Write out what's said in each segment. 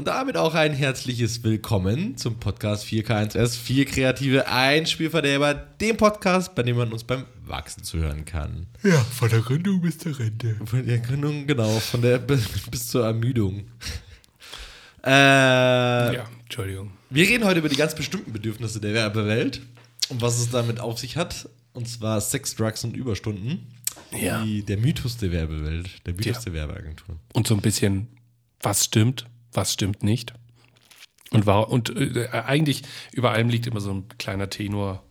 und damit auch ein herzliches Willkommen zum Podcast 4K1S, 4 kreative Einspielverderber, dem Podcast, bei dem man uns beim Wachsen zuhören kann. Ja, von der Gründung bis zur Rente. Von der Gründung, genau, von der bis zur Ermüdung. Äh, Ja, Entschuldigung. Wir reden heute über die ganz bestimmten Bedürfnisse der Werbewelt und was es damit auf sich hat. Und zwar Sex, Drugs und Überstunden. Ja. Die, der Mythos der Werbewelt, der Mythos Ja. der Werbeagentur. Und so ein bisschen, was stimmt, was stimmt nicht. Und, war, und äh, eigentlich über allem liegt immer so ein kleiner Tenor,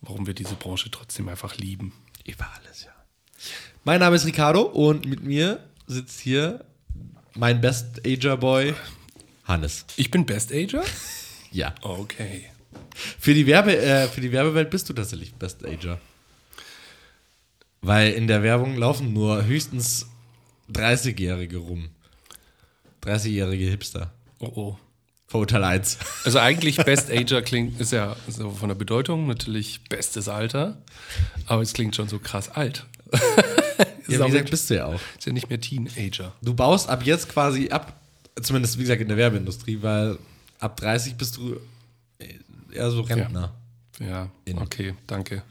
warum wir diese Branche trotzdem einfach lieben. Über alles, ja. Mein Name ist Ricardo und mit mir sitzt hier mein Best Ager Boy, Hannes. Ich bin Best Ager? Ja. Okay. Für die, Werbe, äh, für die Werbewelt bist du tatsächlich Best Ager. Weil in der Werbung laufen nur höchstens 30-Jährige rum. 30-jährige Hipster. Oh oh. Vorurteil 1. Also eigentlich Best Ager klingt, ist ja so von der Bedeutung natürlich bestes Alter, aber es klingt schon so krass alt. ist, Ja, wie gesagt, nicht, bist du ja auch. ist ja nicht mehr Teenager. Du baust ab jetzt quasi ab, zumindest wie gesagt in der Werbeindustrie, weil ab 30 bist du eher so Rentner. Ja, In- okay, danke.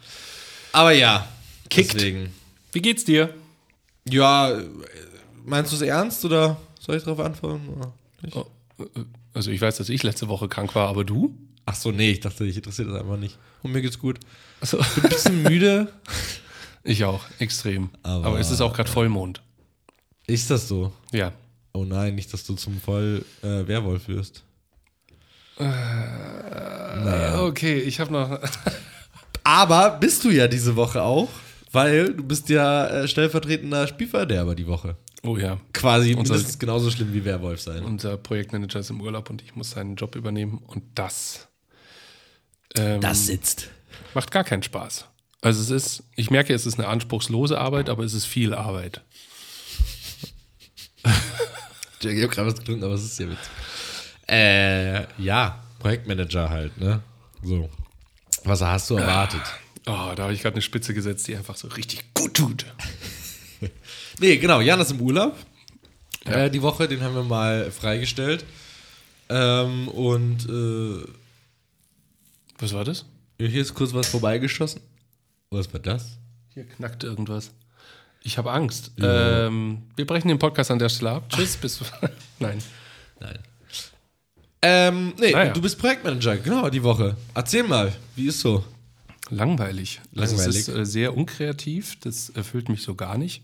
Aber ja, Kickt. deswegen. Wie geht's dir? Ja, äh, meinst du es ernst oder soll ich darauf antworten? nicht? Oh, äh, Also ich weiß, dass ich letzte Woche krank war, aber du? Ach so, nee, ich dachte, ich interessiert das einfach nicht. Und mir geht's gut. Also, Bin ein bisschen müde. ich auch, extrem. Aber- Aber, es ist auch gerade Vollmond. Ist das so? Ja. Oh nein, nicht, dass du zum Voll äh, Werwolf wirst. naja. Okay, ich habe noch. Aber bist du ja diese Woche auch, weil du bist ja äh, stellvertretender Spielverderber die Woche. Oh ja. Quasi Unser- mindestens genauso schlimm wie Werwolf sein. Unser Projektmanager ist im Urlaub und ich muss seinen Job übernehmen und das. Ähm, sitzt. macht gar keinen Spaß. Also es ist, ich merke, es ist eine anspruchslose Arbeit, aber es ist viel Arbeit. Ich habe gerade was getrunken, aber es ist ja witzig. Äh, ja, Projektmanager halt, ne? So. Was hast du erwartet? Oh, da habe ich gerade eine Spitze gesetzt, die einfach so richtig gut tut. Nee, genau, Jan ist im Urlaub. Äh, die Woche, den haben wir mal freigestellt. Ähm, und äh, Was war das? hier ist kurz was vorbeigeschossen. Was war das? Hier knackt irgendwas. Ich habe Angst. Ja. Ähm, wir brechen den Podcast an der Stelle ab. Tschüss, bis. Nein. Nein. Ähm, nee, Naja. du bist Projektmanager, genau, die Woche. Erzähl mal, wie ist so? Langweilig. Also es Langweilig. ist äh, sehr unkreativ. Das erfüllt mich so gar nicht.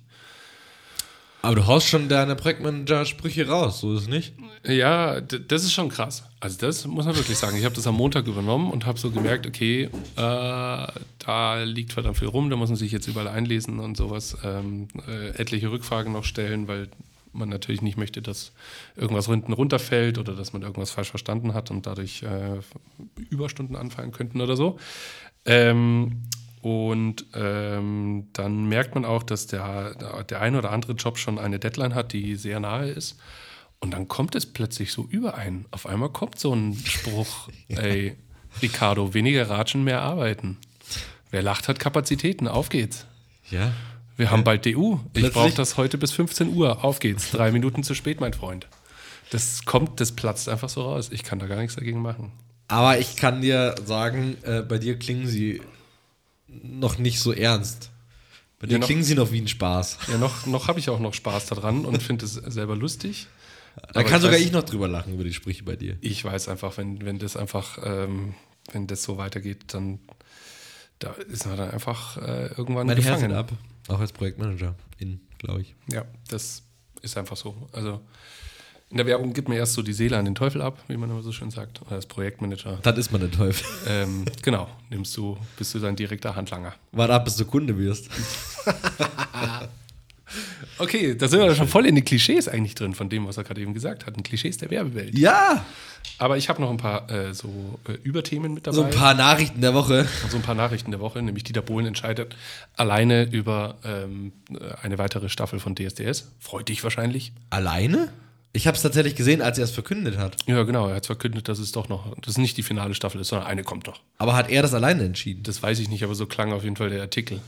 Aber du haust schon deine Projektmanager-Sprüche raus, so ist es nicht? Ja, das ist schon krass. Also das muss man wirklich sagen. Ich habe das am Montag übernommen und habe so gemerkt, okay, äh, da liegt verdammt viel rum, da muss man sich jetzt überall einlesen und sowas, ähm, äh, etliche Rückfragen noch stellen, weil man natürlich nicht möchte, dass irgendwas hinten runterfällt oder dass man irgendwas falsch verstanden hat und dadurch äh, Überstunden anfallen könnten oder so. Ähm, und ähm, dann merkt man auch, dass der, der ein oder andere Job schon eine Deadline hat, die sehr nahe ist. Und dann kommt es plötzlich so überein. Auf einmal kommt so ein Spruch, ey, Ricardo, weniger ratschen, mehr arbeiten. Wer lacht, hat Kapazitäten. Auf geht's. Ja. Wir haben bald DU. Ich brauche das heute bis 15 Uhr. Auf geht's. Drei Minuten zu spät, mein Freund. Das kommt, das platzt einfach so raus. Ich kann da gar nichts dagegen machen. Aber ich kann dir sagen, äh, bei dir klingen sie noch nicht so ernst. Bei dir Ja, noch- klingen sie noch wie ein Spaß. Ja, noch, noch habe ich auch noch Spaß daran und finde es selber lustig. Da Aber kann sogar weiß- ich noch drüber lachen über die Sprüche bei dir. Ich weiß einfach, wenn, wenn das einfach, ähm, wenn das so weitergeht, dann da ist man dann einfach äh, irgendwann Mein Herz gefangen. ab. Auch als Projektmanager, in, glaube ich. Ja, das ist einfach so. Also in der Werbung gibt man erst so die Seele an den Teufel ab, wie man immer so schön sagt, oder als Projektmanager. Das ist man der Teufel. ähm, genau, nimmst du, bist du dein direkter Handlanger. Warte ab, bis du Kunde wirst. Okay, da sind wir schon voll in den Klischees eigentlich drin, von dem, was er gerade eben gesagt hat. Ein Klischees der Werbewelt. Ja! Aber ich habe noch ein paar äh, so äh, Überthemen mit dabei. So ein paar Nachrichten der Woche. So ein paar Nachrichten der Woche, nämlich Dieter Bohlen entscheidet alleine über ähm, eine weitere Staffel von DSDS. Freut dich wahrscheinlich. Alleine? Ich habe es tatsächlich gesehen, als er es verkündet hat. Ja, genau. Er hat verkündet, dass es doch noch, dass es nicht die finale Staffel ist, sondern eine kommt noch. Aber hat er das alleine entschieden? Das weiß ich nicht, aber so klang auf jeden Fall der Artikel.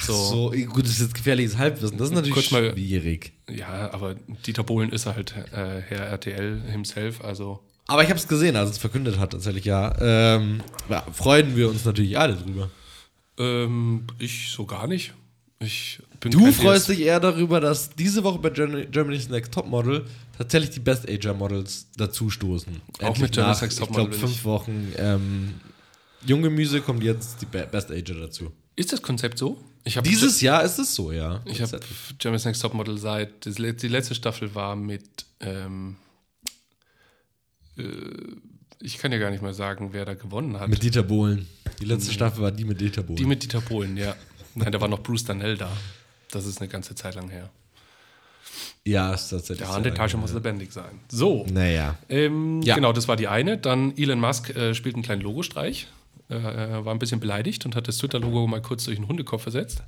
So, So, gut, das ist jetzt gefährliches Halbwissen. Das ist natürlich Kurz mal- schwierig. Ja, aber Dieter Bohlen ist halt äh, Herr RTL himself, also Aber ich habe es gesehen, als es verkündet hat, tatsächlich, ja. Ähm, ja. Freuen wir uns natürlich alle drüber. ähm, ich so gar nicht. Ich bin Du freust DS dich eher darüber, dass diese Woche bei Germany- Germany's Next Topmodel tatsächlich die Best Ager Models dazu stoßen. Auch mit Germany's Next Ich glaube, fünf Wochen ähm, Junggemüse kommt jetzt die Be Best Ager dazu. Ist das Konzept so? Dieses Jahr ist es so, ja. ich habe Germany's Next Topmodel seit die letzte Staffel war mit ähm, äh, ich kann ja gar nicht mehr sagen, wer da gewonnen hat. Mit Dieter Bohlen. Die letzte Staffel war die mit Dieter Bohlen. die mit Dieter Bohlen, ja. Nein, da war noch Bruce Danell da. Das ist eine ganze Zeit lang her. Ja, ist tatsächlich. Der lange Tasche muss lebendig sein. So, Naja. Ähm, Ja. Genau, das war die eine. Dann Elon Musk äh, spielt einen kleinen Logostreich. Äh, er war ein bisschen beleidigt und hat das Twitter-Logo mal kurz durch den Hundekopf versetzt.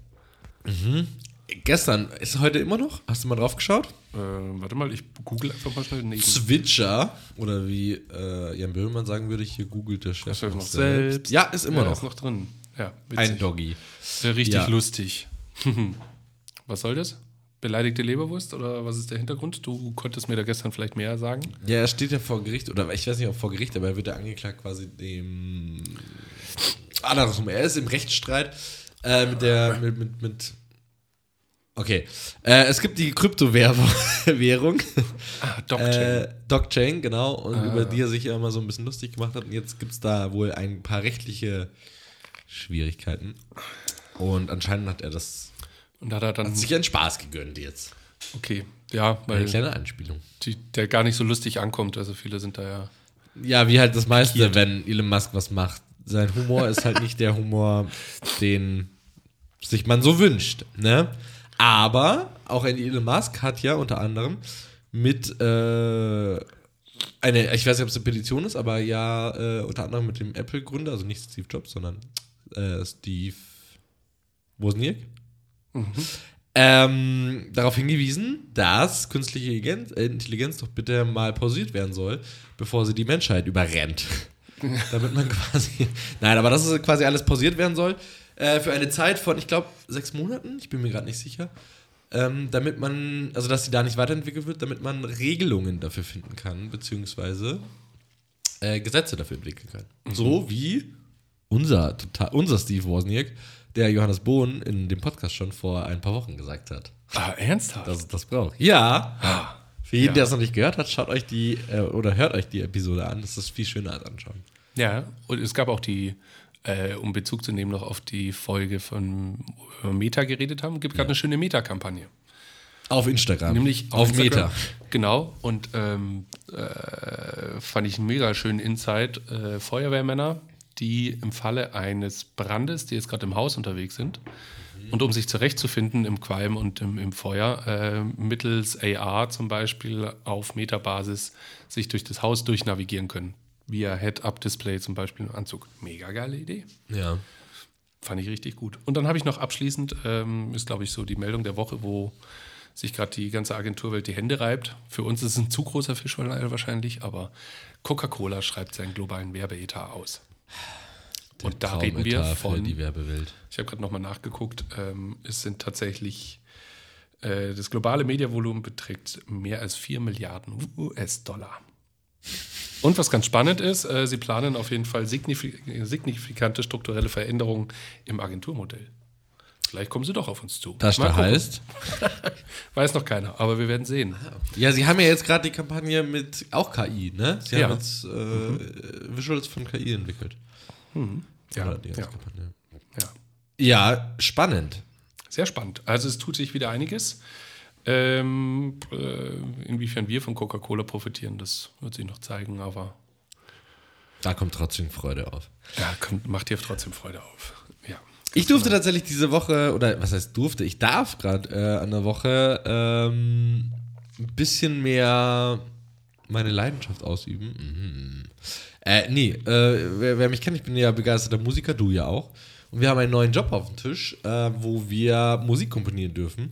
Gestern, ist heute immer noch? Hast du mal drauf geschaut? Äh, warte mal, ich google einfach mal schnell neben. Switcher, oder wie äh, Jan Böhmermann sagen würde, hier googelt der Chef noch selbst. selbst? Ja, ist immer ja, noch. Ist noch drin. Ja, Ein. Doggy. Äh, richtig Ja. lustig. was soll das? Beleidigte Leberwurst oder was ist der Hintergrund? Du konntest mir da gestern vielleicht mehr sagen. Ja, er steht ja vor Gericht, oder ich weiß nicht, ob vor Gericht, aber er wird ja angeklagt quasi dem. Andersrum, er ist im Rechtsstreit äh, mit der. mit. mit, mit Okay. Äh, es gibt die Kryptowährung. Ah, Blockchain. Äh, Blockchain, genau, und über die er sich ja immer so ein bisschen lustig gemacht hat. Und jetzt gibt es da wohl ein paar rechtliche Schwierigkeiten. Und anscheinend hat er das und da hat er dann. hat sich einen Spaß gegönnt jetzt. Okay, ja, Eine weil kleine Anspielung. die, der gar nicht so lustig ankommt. Also viele sind da ja. Ja, wie halt das meiste, wenn Elon Musk was macht. Sein Humor ist halt nicht der Humor, den sich man so wünscht. Ne? Aber auch ein Elon Musk hat ja unter anderem mit äh, eine, ich weiß nicht, ob es eine Petition ist, aber ja, äh, unter anderem mit dem Apple-Gründer, also nicht Steve Jobs, sondern äh, Steve Wozniak, ähm, darauf hingewiesen, dass künstliche Intelligenz, äh, Intelligenz doch bitte mal pausiert werden soll, bevor sie die Menschheit überrennt. Damit man quasi. Nein, aber dass es quasi alles pausiert werden soll. Äh, für eine Zeit von, ich glaube, sechs Monaten, ich bin mir gerade nicht sicher. Ähm, damit man, also dass sie da nicht weiterentwickelt wird, damit man Regelungen dafür finden kann, beziehungsweise äh, Gesetze dafür entwickeln kann. So wie unser, total, unser Steve Wozniak, der Johannes Bohn in dem Podcast schon vor ein paar Wochen gesagt hat, Ah, ernsthaft? dass es das braucht. Ja. Für jeden, Ja. der es noch nicht gehört hat, schaut euch die äh, oder hört euch die Episode an. Das ist viel schöner als anschauen. Ja, und es gab auch die, äh, um Bezug zu nehmen noch auf die Folge von Meta geredet haben, gibt gerade eine schöne Meta-Kampagne. Auf Instagram. Nämlich auf Instagram. Meta. Genau, und ähm, äh, fand ich einen mega schönen Insight. Äh, Feuerwehrmänner, die im Falle eines Brandes, die jetzt gerade im Haus unterwegs sind, und um sich zurechtzufinden im Qualm und im, im Feuer, äh, mittels AR zum Beispiel auf Metabasis sich durch das Haus durchnavigieren können. Via Head-Up-Display zum Beispiel im Anzug. Mega geile Idee. Ja. Fand ich richtig gut. Und dann habe ich noch abschließend, ähm, ist glaube ich so die Meldung der Woche, wo sich gerade die ganze Agenturwelt die Hände reibt. Für uns ist es ein zu großer Fisch wahrscheinlich, aber Coca-Cola schreibt seinen globalen Werbeetat aus. Und da reden wir von, die Werbewelt. ich habe gerade nochmal nachgeguckt, ähm, es sind tatsächlich, äh, das globale Mediavolumen beträgt mehr als 4 Milliarden US-Dollar. Und was ganz spannend ist, äh, sie planen auf jeden Fall signifik signifikante strukturelle Veränderungen im Agenturmodell. Vielleicht kommen sie doch auf uns zu. Das da heißt. Weiß noch keiner, aber wir werden sehen. Ja, sie haben ja jetzt gerade die Kampagne mit auch KI, ne? Sie Ja. haben jetzt äh, Visuals von KI entwickelt. Ja, ganze ja. Kampagne. Ja. ja, spannend. Sehr spannend. Also es tut sich wieder einiges. Ähm, äh, inwiefern wir von Coca-Cola profitieren, das wird sich noch zeigen, aber Da kommt trotzdem Freude auf. ja, kommt, macht dir trotzdem Freude auf. Ich durfte tatsächlich diese Woche, oder was heißt durfte, ich darf gerade äh, an der Woche ähm, ein bisschen mehr meine Leidenschaft ausüben. Mhm. Äh, nee, äh, wer, wer mich kennt, ich bin ja begeisterter Musiker, du ja auch. Und wir haben einen neuen Job auf dem Tisch, äh, wo wir Musik komponieren dürfen,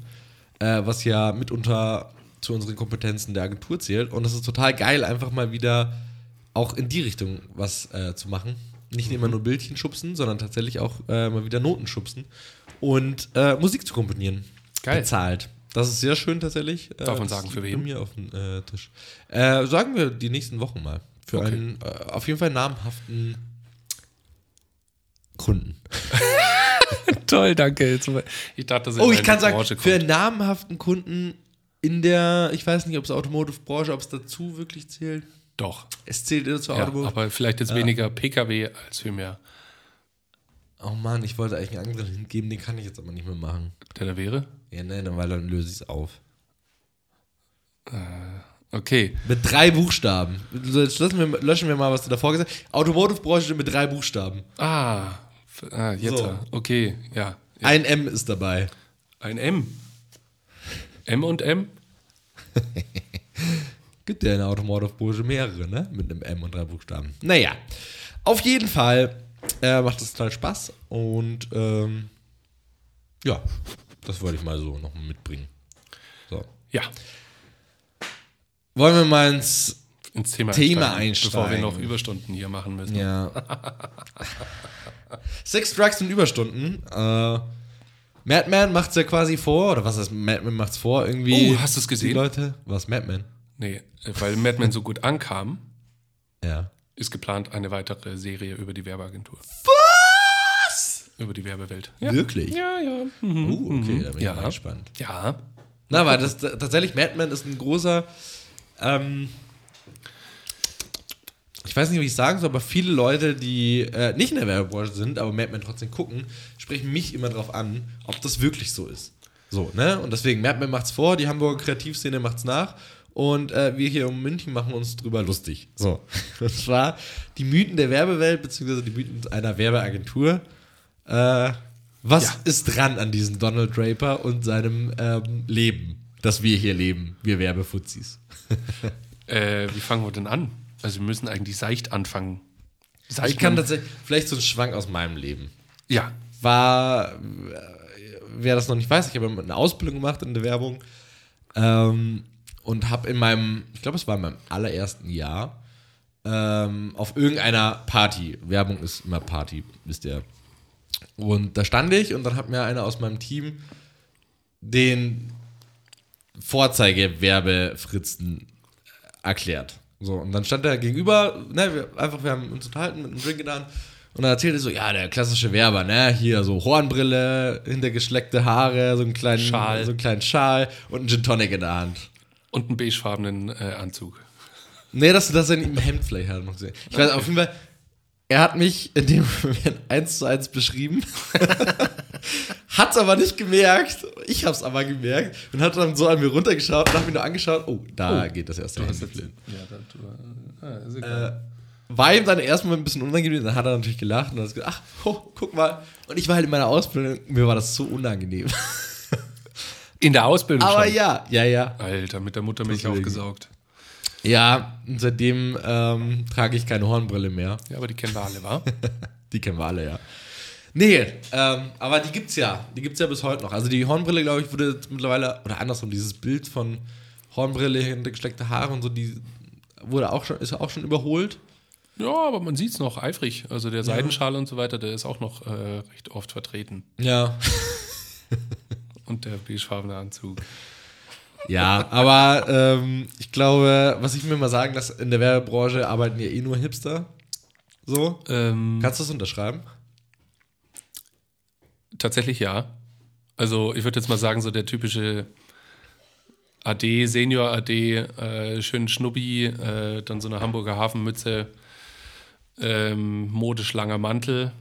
äh, was ja mitunter zu unseren Kompetenzen der Agentur zählt. Und es ist total geil, einfach mal wieder auch in die Richtung was äh, zu machen. Nicht immer nur Bildchen schubsen, sondern tatsächlich auch äh, mal wieder Noten schubsen. und äh, Musik zu komponieren. Geil. Bezahlt. Das ist sehr schön tatsächlich. Äh, Darf man das sagen, für bei wen? mir auf dem äh, Tisch. Äh, sagen wir die nächsten Wochen mal. Für Okay. einen äh, auf jeden Fall namhaften Kunden. Toll, danke. Ich dachte, das Oh, ich kann eine sagen, Branche für kommt. einen namhaften Kunden in der, ich weiß nicht, ob es Automotive-Branche, ob es dazu wirklich zählt. Doch. Es zählt eher zur Ja, Automotive. aber vielleicht jetzt weniger PKW als vielmehr. oh Mann, ich wollte eigentlich einen anderen hingeben, den kann ich jetzt aber nicht mehr machen. Der da wäre? Ja, ne, dann- weil dann löse ich es auf. Okay. Mit drei Buchstaben. Jetzt lassen wir, löschen wir mal, was du davor gesagt hast. Automotive-Branche mit drei Buchstaben. Ah, ah jetzt. So. Okay, ja. ja. Ein M ist dabei. Ein M. M und M? Gibt ja in der Automotive-Branche mehrere, ne? Mit einem M und drei Buchstaben. Naja, auf jeden Fall äh, macht das total Spaß und ähm, ja, das wollte ich mal so noch mitbringen. So. Ja. Wollen wir mal ins Ins Thema, Thema Bevor wir einsteigen. noch Überstunden hier machen müssen. Ja. Sex, Drugs und Überstunden. Äh, Madman macht's ja quasi vor, oder was heißt Madman macht's vor? Irgendwie. Oh, hast du's gesehen? Die Leute. Was, Madman? Nee, weil Mad Men so gut ankam, Ja. ist geplant eine weitere Serie über die Werbeagentur. Was? Über die Werbewelt. Wirklich? Ja, ja. Oh, okay, da bin ich Ja. mal gespannt. Ja. Na, weil das tatsächlich, Madman ist ein großer. Ähm, ich weiß nicht, wie ich sagen soll, aber viele Leute, die äh, nicht in der Werbebranche sind, aber Madman trotzdem gucken, sprechen mich immer darauf an, ob das wirklich so ist. So, ne? Und deswegen, Madman macht's vor, die Hamburger Kreativszene macht's nach. Und äh, wir hier in München machen uns drüber lustig. So. Und zwar die Mythen der Werbewelt, beziehungsweise die Mythen einer Werbeagentur. Äh, was Ja. ist dran an diesem Donald Draper und seinem ähm, Leben, das wir hier leben, wir Werbefuzis? Äh, wie fangen wir denn an? Also wir müssen eigentlich seicht anfangen. Seicht Ich kann tatsächlich, vielleicht so ein Schwank aus meinem Leben. Ja. War, äh, wer das noch nicht weiß, ich habe eine Ausbildung gemacht in der Werbung ähm, und habe in meinem, ich glaube, es war in meinem allerersten Jahr, ähm, auf irgendeiner Party, Werbung ist immer Party, wisst ihr. Und da stand ich und dann hat mir einer aus meinem Team den Vorzeige-Werbefritzen erklärt. So, und dann stand er gegenüber, ne, wir, einfach, wir haben uns unterhalten, mit einem Drink getan. Und dann erzählte er so, ja, der klassische Werber, ne, hier so Hornbrille, hintergeschleckte Haare, so einen kleinen Schal. so einen kleinen Schal und einen Gin Tonic in der Hand. Und einen beigefarbenen äh, Anzug. Nee, dass das in ihm Hemd vielleicht hat noch gesehen. Ich weiß auf jeden Fall, er hat mich in dem Moment eins zu eins beschrieben. Hat's aber nicht gemerkt. Ich hab's aber gemerkt und hat dann so an mir runtergeschaut und hab mich nur angeschaut. Oh, da geht das erste Handy flöten. Ja, da, du, ah, Äh, war ihm dann erstmal ein bisschen unangenehm, dann hat er natürlich gelacht und hat gesagt, ach, oh, guck mal. Und ich war halt in meiner Ausbildung, mir war das so unangenehm. In der Ausbildung aber schon. ja, ja, ja. Alter, mit der Muttermilch Deswegen. aufgesaugt. Ja, seitdem ähm, trage ich keine Hornbrille mehr. Ja, aber die kennen wir alle, wa? Die kennen wir alle, ja. Nee, ähm, aber die gibt's ja. Die gibt's ja bis heute noch. Also die Hornbrille, glaube ich, wurde mittlerweile, oder andersrum, dieses Bild von Hornbrille, hintergesteckte Haare und so, die wurde auch schon, ist auch schon überholt. ja, aber man sieht's noch eifrig. Also der Seidenschal und so weiter, der ist auch noch äh, recht oft vertreten. Ja. Und der beigefarbene Anzug. Ja, aber ähm, ich glaube, was ich mir mal sagen lasse, in der Werbebranche arbeiten ja eh nur Hipster. So. Ähm, Kannst du das unterschreiben? Tatsächlich ja. Also ich würde jetzt mal sagen, so der typische AD, Senior AD, äh, schön Schnubbi, äh, dann so eine Hamburger Hafenmütze, ähm, modisch langer Mantel,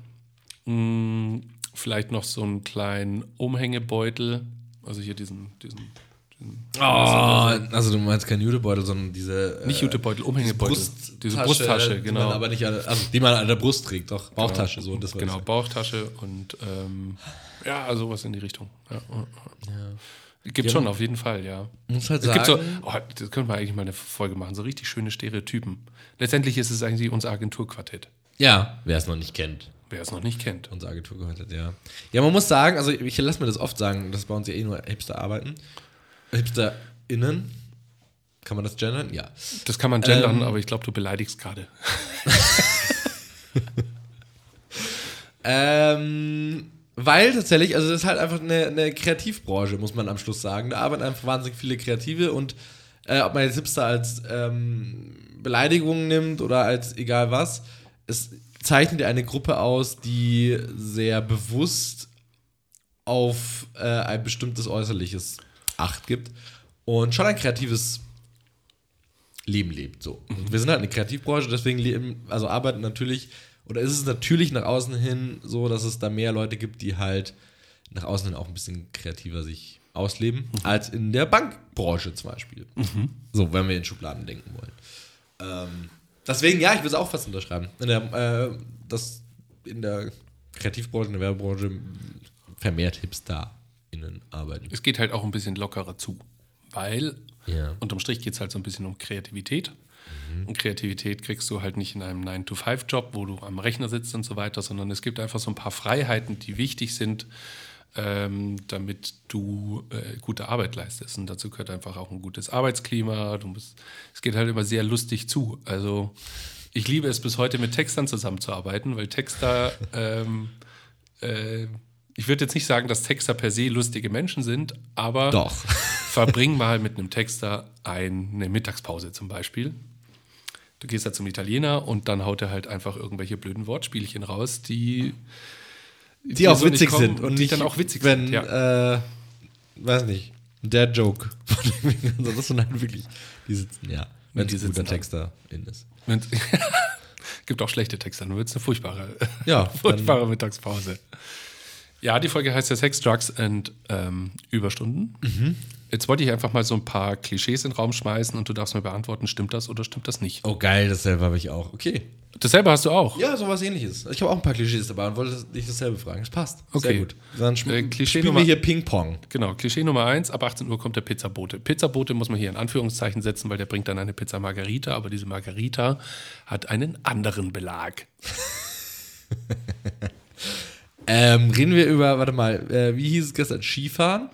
mh, vielleicht noch so einen kleinen Umhängebeutel, also hier diesen, diesen, diesen Oh, also du meinst kein Jutebeutel, sondern diese. nicht äh, Jutebeutel, Umhängebeutel, Brusttasche, diese Brusttasche, Die genau. man aber nicht an, also die man an der Brust trägt, doch. Bauchtasche, so. Das Genau. Bauchtasche und ähm, ja, sowas in die Richtung. Ja, Gibt schon, auf jeden Fall, ja. Muss halt Es sagen. gibt so, oh, das könnte man eigentlich mal eine Folge machen, so richtig schöne Stereotypen. Letztendlich ist es eigentlich unser Agenturquartett, ja, wer es noch nicht kennt. Wer es noch nicht kennt. Unsere Agentur gehört hat, ja. Ja, man muss sagen, also ich lasse mir das oft sagen, dass bei uns ja eh nur Hipster arbeiten. HipsterInnen. Kann man das gendern? Ja. Das kann man gendern, Ähm. aber ich glaube, du beleidigst gerade. Ähm, weil tatsächlich, also das ist halt einfach eine, eine Kreativbranche, muss man am Schluss sagen. Da arbeiten einfach wahnsinnig viele Kreative und äh, ob man jetzt Hipster als ähm, Beleidigung nimmt oder als egal was, es zeichnet ja eine Gruppe aus, die sehr bewusst auf äh, ein bestimmtes Äußerliches Acht gibt und schon ein kreatives Leben lebt. So. Und wir sind halt eine Kreativbranche, deswegen leben, also arbeiten natürlich, oder ist es natürlich nach außen hin so, dass es da mehr Leute gibt, die halt nach außen hin auch ein bisschen kreativer sich ausleben, als in der Bankbranche zum Beispiel. So, wenn wir in Schubladen denken wollen. Ähm, deswegen, ja, ich würde es auch fast unterschreiben. In der, äh, dass in der Kreativbranche, in der Werbebranche vermehrt HipsterInnen arbeiten. Es geht halt auch ein bisschen lockerer zu, weil Ja. unterm Strich geht es halt so ein bisschen um Kreativität. Und Kreativität kriegst du halt nicht in einem 9-to-5-Job, wo du am Rechner sitzt und so weiter, sondern es gibt einfach so ein paar Freiheiten, die wichtig sind, ähm, damit du äh, gute Arbeit leistest. Und dazu gehört einfach auch ein gutes Arbeitsklima. Du musst, es geht halt immer sehr lustig zu. Also ich liebe es bis heute mit Textern zusammenzuarbeiten, weil Texter, ähm, äh, ich würde jetzt nicht sagen, dass Texter per se lustige Menschen sind, aber Doch. verbring mal mit einem Texter eine Mittagspause zum Beispiel. Du gehst da zum Italiener und dann haut er halt einfach irgendwelche blöden Wortspielchen raus, die Die auch witzig kommen sind und die nicht, dann auch witzig wenn, sind. Ja. äh, weiß nicht, der Joke. also das sind halt wirklich, die sitzen, ja. Wenn es guter. Texter in ist. Gibt auch schlechte Texte, dann wird es eine furchtbare, Ja, furchtbare Mittagspause. Ja, die Folge heißt ja Sex, Drugs and ähm, Überstunden. Mhm. Jetzt wollte ich einfach mal so ein paar Klischees in den Raum schmeißen und du darfst mir beantworten, stimmt das oder stimmt das nicht? Oh geil, dasselbe habe ich auch. Okay. Dasselbe hast du auch. Ja, sowas ähnliches. Ich habe auch ein paar Klischees dabei und wollte dich dasselbe fragen. Es passt. Okay. Sehr gut. Dann sp Äh, Klischee spielen Nummer- wir hier Ping-Pong. Genau, Klischee Nummer eins, ab 18 Uhr kommt der Pizzabote. Pizzabote muss man hier in Anführungszeichen setzen, weil der bringt dann eine Pizza Margarita, aber diese Margarita hat einen anderen Belag. Ähm, reden wir über, warte mal, äh, wie hieß es gestern? Skifahren?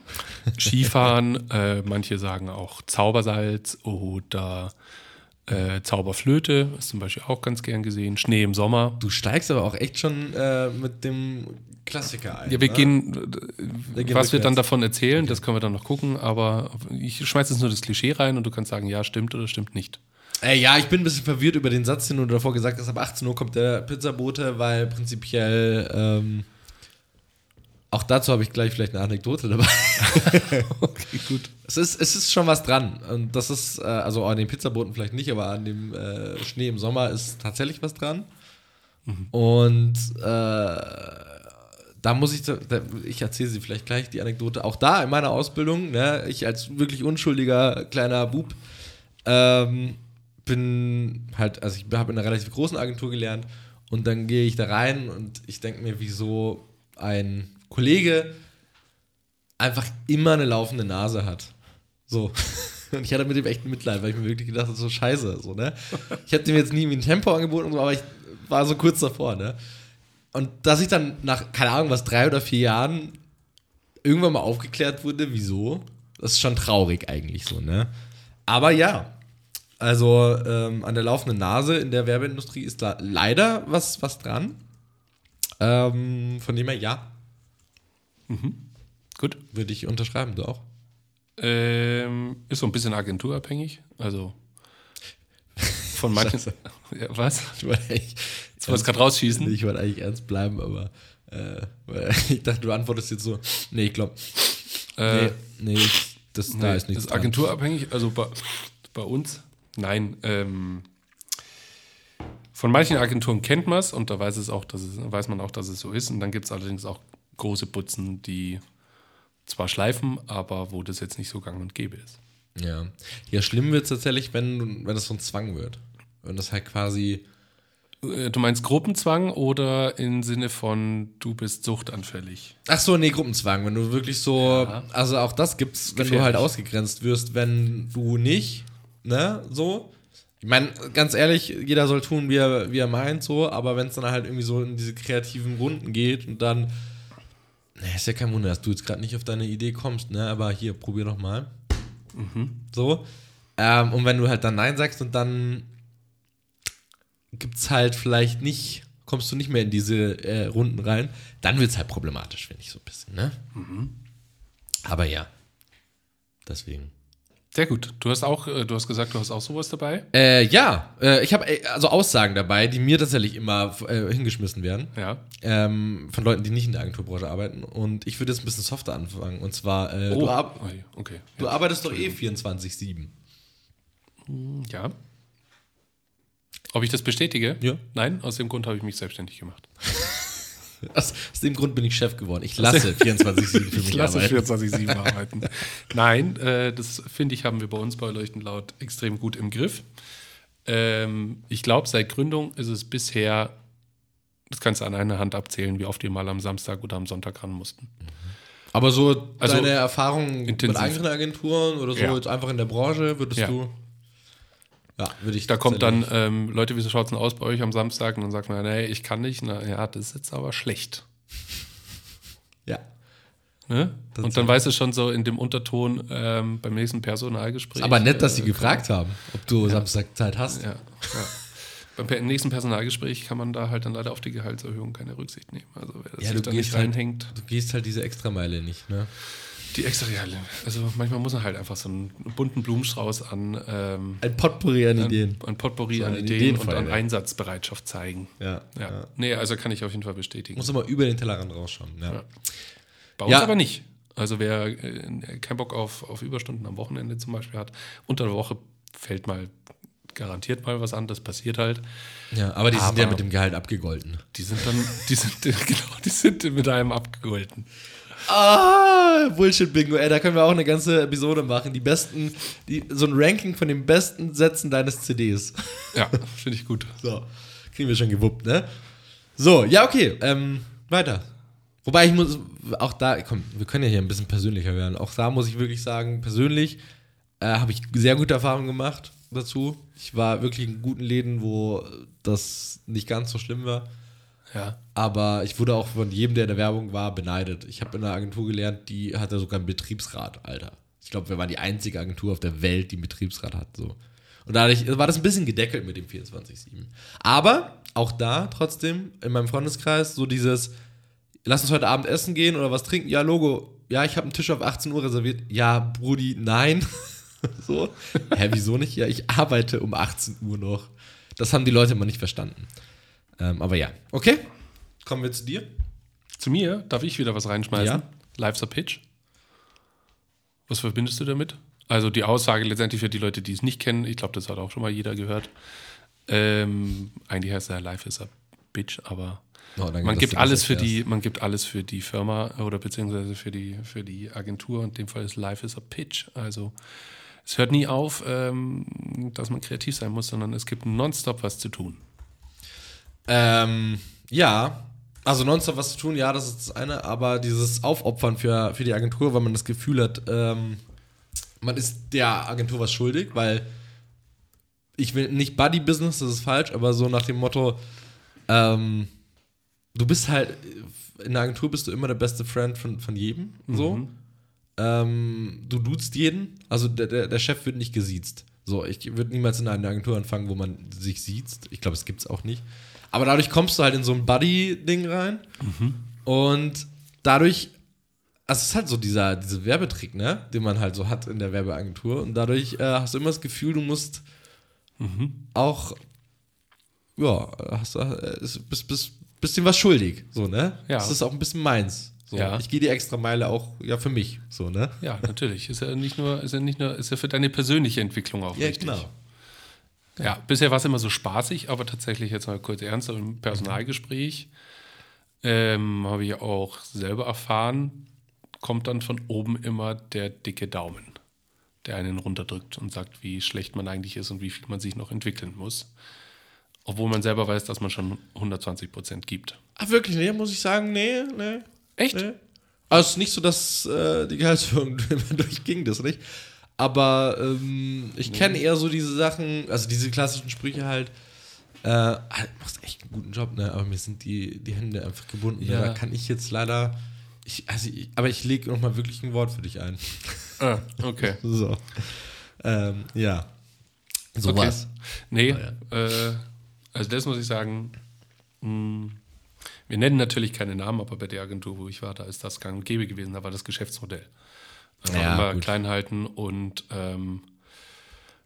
Skifahren, äh, manche sagen auch Zaubersalz oder äh, Zauberflöte, ist zum Beispiel auch ganz gern gesehen. Schnee im Sommer. Du steigst aber auch echt schon äh, mit dem Klassiker ein. Ja, wir ne? gehen, äh, gehen was wir dann davon erzählen, das können wir dann noch gucken, aber ich schmeiße jetzt nur das Klischee rein und du kannst sagen, ja, stimmt oder stimmt nicht. Äh, ja, ich bin ein bisschen verwirrt über den Satz, den du davor gesagt hast, ab 18 Uhr kommt der Pizzabote, weil prinzipiell ähm, auch dazu habe ich gleich vielleicht eine Anekdote dabei. Okay, gut. es, ist, es ist schon was dran. Und das ist, äh, also an den Pizzaboten vielleicht nicht, aber an dem äh, Schnee im Sommer ist tatsächlich was dran. Und äh, da muss ich, da, ich erzähle sie vielleicht gleich, die Anekdote. Auch da in meiner Ausbildung, ne, ich als wirklich unschuldiger kleiner Bub, ähm, bin halt, also ich habe in einer relativ großen Agentur gelernt und dann gehe ich da rein und ich denke mir, wieso ein Kollege einfach immer eine laufende Nase hat. So. Und ich hatte mit dem echt Mitleid, weil ich mir wirklich gedacht habe, so scheiße, so, ne? Ich habe dem jetzt nie ein Tempo angeboten aber ich war so kurz davor, ne? Und dass ich dann nach, keine Ahnung, was, drei oder vier Jahren irgendwann mal aufgeklärt wurde, wieso, das ist schon traurig eigentlich so, ne? Aber ja, also ähm, an der laufenden Nase in der Werbeindustrie ist da leider was, was dran. Ähm, von dem her, ja, Gut. würde ich unterschreiben, du auch. Ähm, ist so ein bisschen agenturabhängig. Also von manchen. Ja, was? Ich wollte eigentlich, Du wolltest gerade rausschießen? ich wollte eigentlich ernst bleiben, aber äh, ich dachte, du antwortest jetzt so, nee, ich glaube, Äh, nee, nee, das, da ist nichts ist dran. agenturabhängig, also bei, bei uns? Nein. Ähm, von manchen Agenturen kennt man es und da weiß, es auch, dass es, weiß man auch, dass es so ist. Und dann gibt es allerdings auch große Putzen, die zwar schleifen, aber wo das jetzt nicht so gang und gäbe ist. Ja. ja, schlimm wird es tatsächlich, wenn, wenn das so ein Zwang wird. Wenn das halt quasi, Äh, Du meinst Gruppenzwang oder im Sinne von, du bist suchtanfällig? ach so, nee, Gruppenzwang, wenn du wirklich so, also auch das gibt's, wenn du gefährlich. halt ausgegrenzt wirst, wenn du nicht, ne, so. Ich meine, ganz ehrlich, jeder soll tun, wie er, wie er meint, so, aber wenn es dann halt irgendwie so in diese kreativen Runden geht und dann, ne, ist ja kein Wunder, dass du jetzt gerade nicht auf deine Idee kommst, ne, aber hier, probier doch mal. So. Ähm, und wenn du halt dann Nein sagst und dann gibt's halt vielleicht nicht kommst du nicht mehr in diese äh, Runden rein, dann wird es halt problematisch, finde ich so ein bisschen, ne? Aber ja. Deswegen. Sehr gut. Du hast auch, äh, du hast gesagt, du hast auch sowas dabei. Äh, ja, äh, ich habe äh, also Aussagen dabei, die mir tatsächlich immer äh, hingeschmissen werden. Ja. Ähm, von Leuten, die nicht in der Agenturbranche arbeiten. Und ich würde jetzt ein bisschen softer anfangen. Und zwar, äh, du, ar okay. du arbeitest doch eh 24-7. Ja. Ob ich das bestätige? Ja. Nein, aus dem Grund habe ich mich selbstständig gemacht. Aus, aus dem Grund bin ich Chef geworden. Ich lasse 24-7 für mich arbeiten. 24-7 arbeiten. Nein, äh, das finde ich, haben wir bei uns bei Leuchten laut extrem gut im Griff. Ähm, ich glaube, seit Gründung ist es bisher, das kannst du an einer Hand abzählen, wie oft wir mal am Samstag oder am Sonntag ran mussten. Aber so Also, deine Erfahrungen mit anderen Agenturen oder so Ja. jetzt einfach in der Branche, würdest Ja. du. Ja, würde ich. Da kommt dann, ähm, Leute, wie schaut es denn aus bei euch am Samstag? Und dann sagt man, nee, ich kann nicht. Na ja, das ist jetzt aber schlecht. Ja. Ne? Und dann weißt du schon so in dem Unterton ähm, beim nächsten Personalgespräch. Aber nett, dass sie äh, gefragt haben, ob du Samstag Zeit hast. Ja, ja. Beim nächsten Personalgespräch kann man da halt dann leider auf die Gehaltserhöhung keine Rücksicht nehmen. Also wer das Ja, sich du da nicht halt- reinhängt. Du gehst halt diese Extrameile nicht, ne? Die extra. Also manchmal muss man halt einfach so einen bunten Blumenstrauß an ähm, Ein Potpourri an Ideen. ein Potpourri So an eine Ideen und an Einsatzbereitschaft zeigen. Ja. Ja. ja. Nee, also kann ich auf jeden Fall bestätigen. Muss immer über den Tellerrand rausschauen. Ja. Ja. Bei uns Ja. aber nicht. Also wer äh, keinen Bock auf, auf Überstunden am Wochenende zum Beispiel hat, unter der Woche fällt mal garantiert mal was an, das passiert halt. ja aber die sind Aber- ja mit dem Gehalt abgegolten. Die sind dann, die sind, genau, die sind mit einem abgegolten. Ah, Bullshit-Bingo, ey, da können wir auch eine ganze Episode machen. Die besten, die, so ein Ranking von den besten Sätzen deines CDs. Ja, finde ich gut. So, kriegen wir schon gewuppt, ne? So, ja, okay, ähm, weiter. Wobei ich muss, auch da, komm, wir können ja hier ein bisschen persönlicher werden. Auch da muss ich wirklich sagen, persönlich äh, habe ich sehr gute Erfahrungen gemacht dazu. Ich war wirklich in guten Läden, wo das nicht ganz so schlimm war. Ja. Aber ich wurde auch von jedem, der in der Werbung war, beneidet. Ich habe in einer Agentur gelernt, die hatte sogar einen Betriebsrat, Alter. Ich glaube, wir waren die einzige Agentur auf der Welt, die einen Betriebsrat hat. So. Und dadurch war das ein bisschen gedeckelt mit dem 24-7. Aber auch da trotzdem in meinem Freundeskreis so dieses, lass uns heute Abend essen gehen oder was trinken. Ja, Logo. Ja, ich habe einen Tisch auf 18 Uhr reserviert. Ja, Brudi, nein. so. Hä, wieso nicht? Ja, ich arbeite um 18 Uhr noch. Das haben die Leute immer nicht verstanden. Ähm, aber ja, okay. Kommen wir zu dir. Zu mir darf ich wieder was reinschmeißen. Ja. Life's a Pitch. Was verbindest du damit? Also die Aussage letztendlich für die Leute, die es nicht kennen, ich glaube, das hat auch schon mal jeder gehört. Ähm, eigentlich heißt er Life is a Bitch, aber Oh, man gibt alles für die, man gibt alles für die Firma oder beziehungsweise für die, für die Agentur. In dem Fall ist Life is a Pitch. Also es hört nie auf, ähm, dass man kreativ sein muss, sondern es gibt nonstop was zu tun. Ähm, ja, also nonstop was zu tun, ja, das ist das eine, aber dieses Aufopfern für, für die Agentur, weil man das Gefühl hat, ähm, man ist der Agentur was schuldig, weil ich will nicht Buddy-Business, das ist falsch, aber so nach dem Motto, ähm, du bist halt, in der Agentur bist du immer der beste Friend von, von jedem, so. Ähm, du duzt jeden, also der, der, der Chef wird nicht gesiezt. So, ich würde niemals in eine Agentur anfangen, wo man sich sieht. Ich glaube, es gibt es auch nicht. Aber dadurch kommst du halt in so ein Buddy-Ding rein. Und dadurch, also es ist halt so dieser, dieser Werbetrick, ne? Den man halt so hat in der Werbeagentur. Und dadurch äh, hast du immer das Gefühl, du musst auch, ja, hast du, äh, ist- bist, bist, dem was schuldig, so, ne? Ja. Das ist auch ein bisschen meins. So. Ja. Ich gehe die extra Meile auch, ja, für mich, so, ne? Ja, natürlich. Ist ja nicht nur, ist ja nicht nur, ist ja für deine persönliche Entwicklung auch Ja, wichtig. genau. Ja, bisher war es immer so spaßig, aber tatsächlich jetzt mal kurz ernst im Personalgespräch ähm, habe ich auch selber erfahren, kommt dann von oben immer der dicke Daumen, der einen runterdrückt und sagt, wie schlecht man eigentlich ist und wie viel man sich noch entwickeln muss. Obwohl man selber weiß, dass man schon 120 Prozent gibt. Ach, wirklich, nee, muss ich sagen, nee, nee. Echt? Nee. Also es ist nicht so, dass äh, die Gehaltserhöhung durchging, das nicht. Aber ähm, ich kenne eher so diese Sachen, also diese klassischen Sprüche halt, äh, du machst echt einen guten Job, ne? Aber mir sind die, die Hände einfach gebunden. Ne? Ja. Da kann ich jetzt leider. Ich, also ich, aber ich lege nochmal wirklich ein Wort für dich ein. Ah, okay. So. Ähm, ja. Sowas. Nee, Ah, äh, also das muss ich sagen, Wir nennen natürlich keine Namen, aber bei der Agentur, wo ich war, da ist das gang und gäbe gewesen. Da war das Geschäftsmodell. Einfach Ja, immer gut. klein halten und ähm,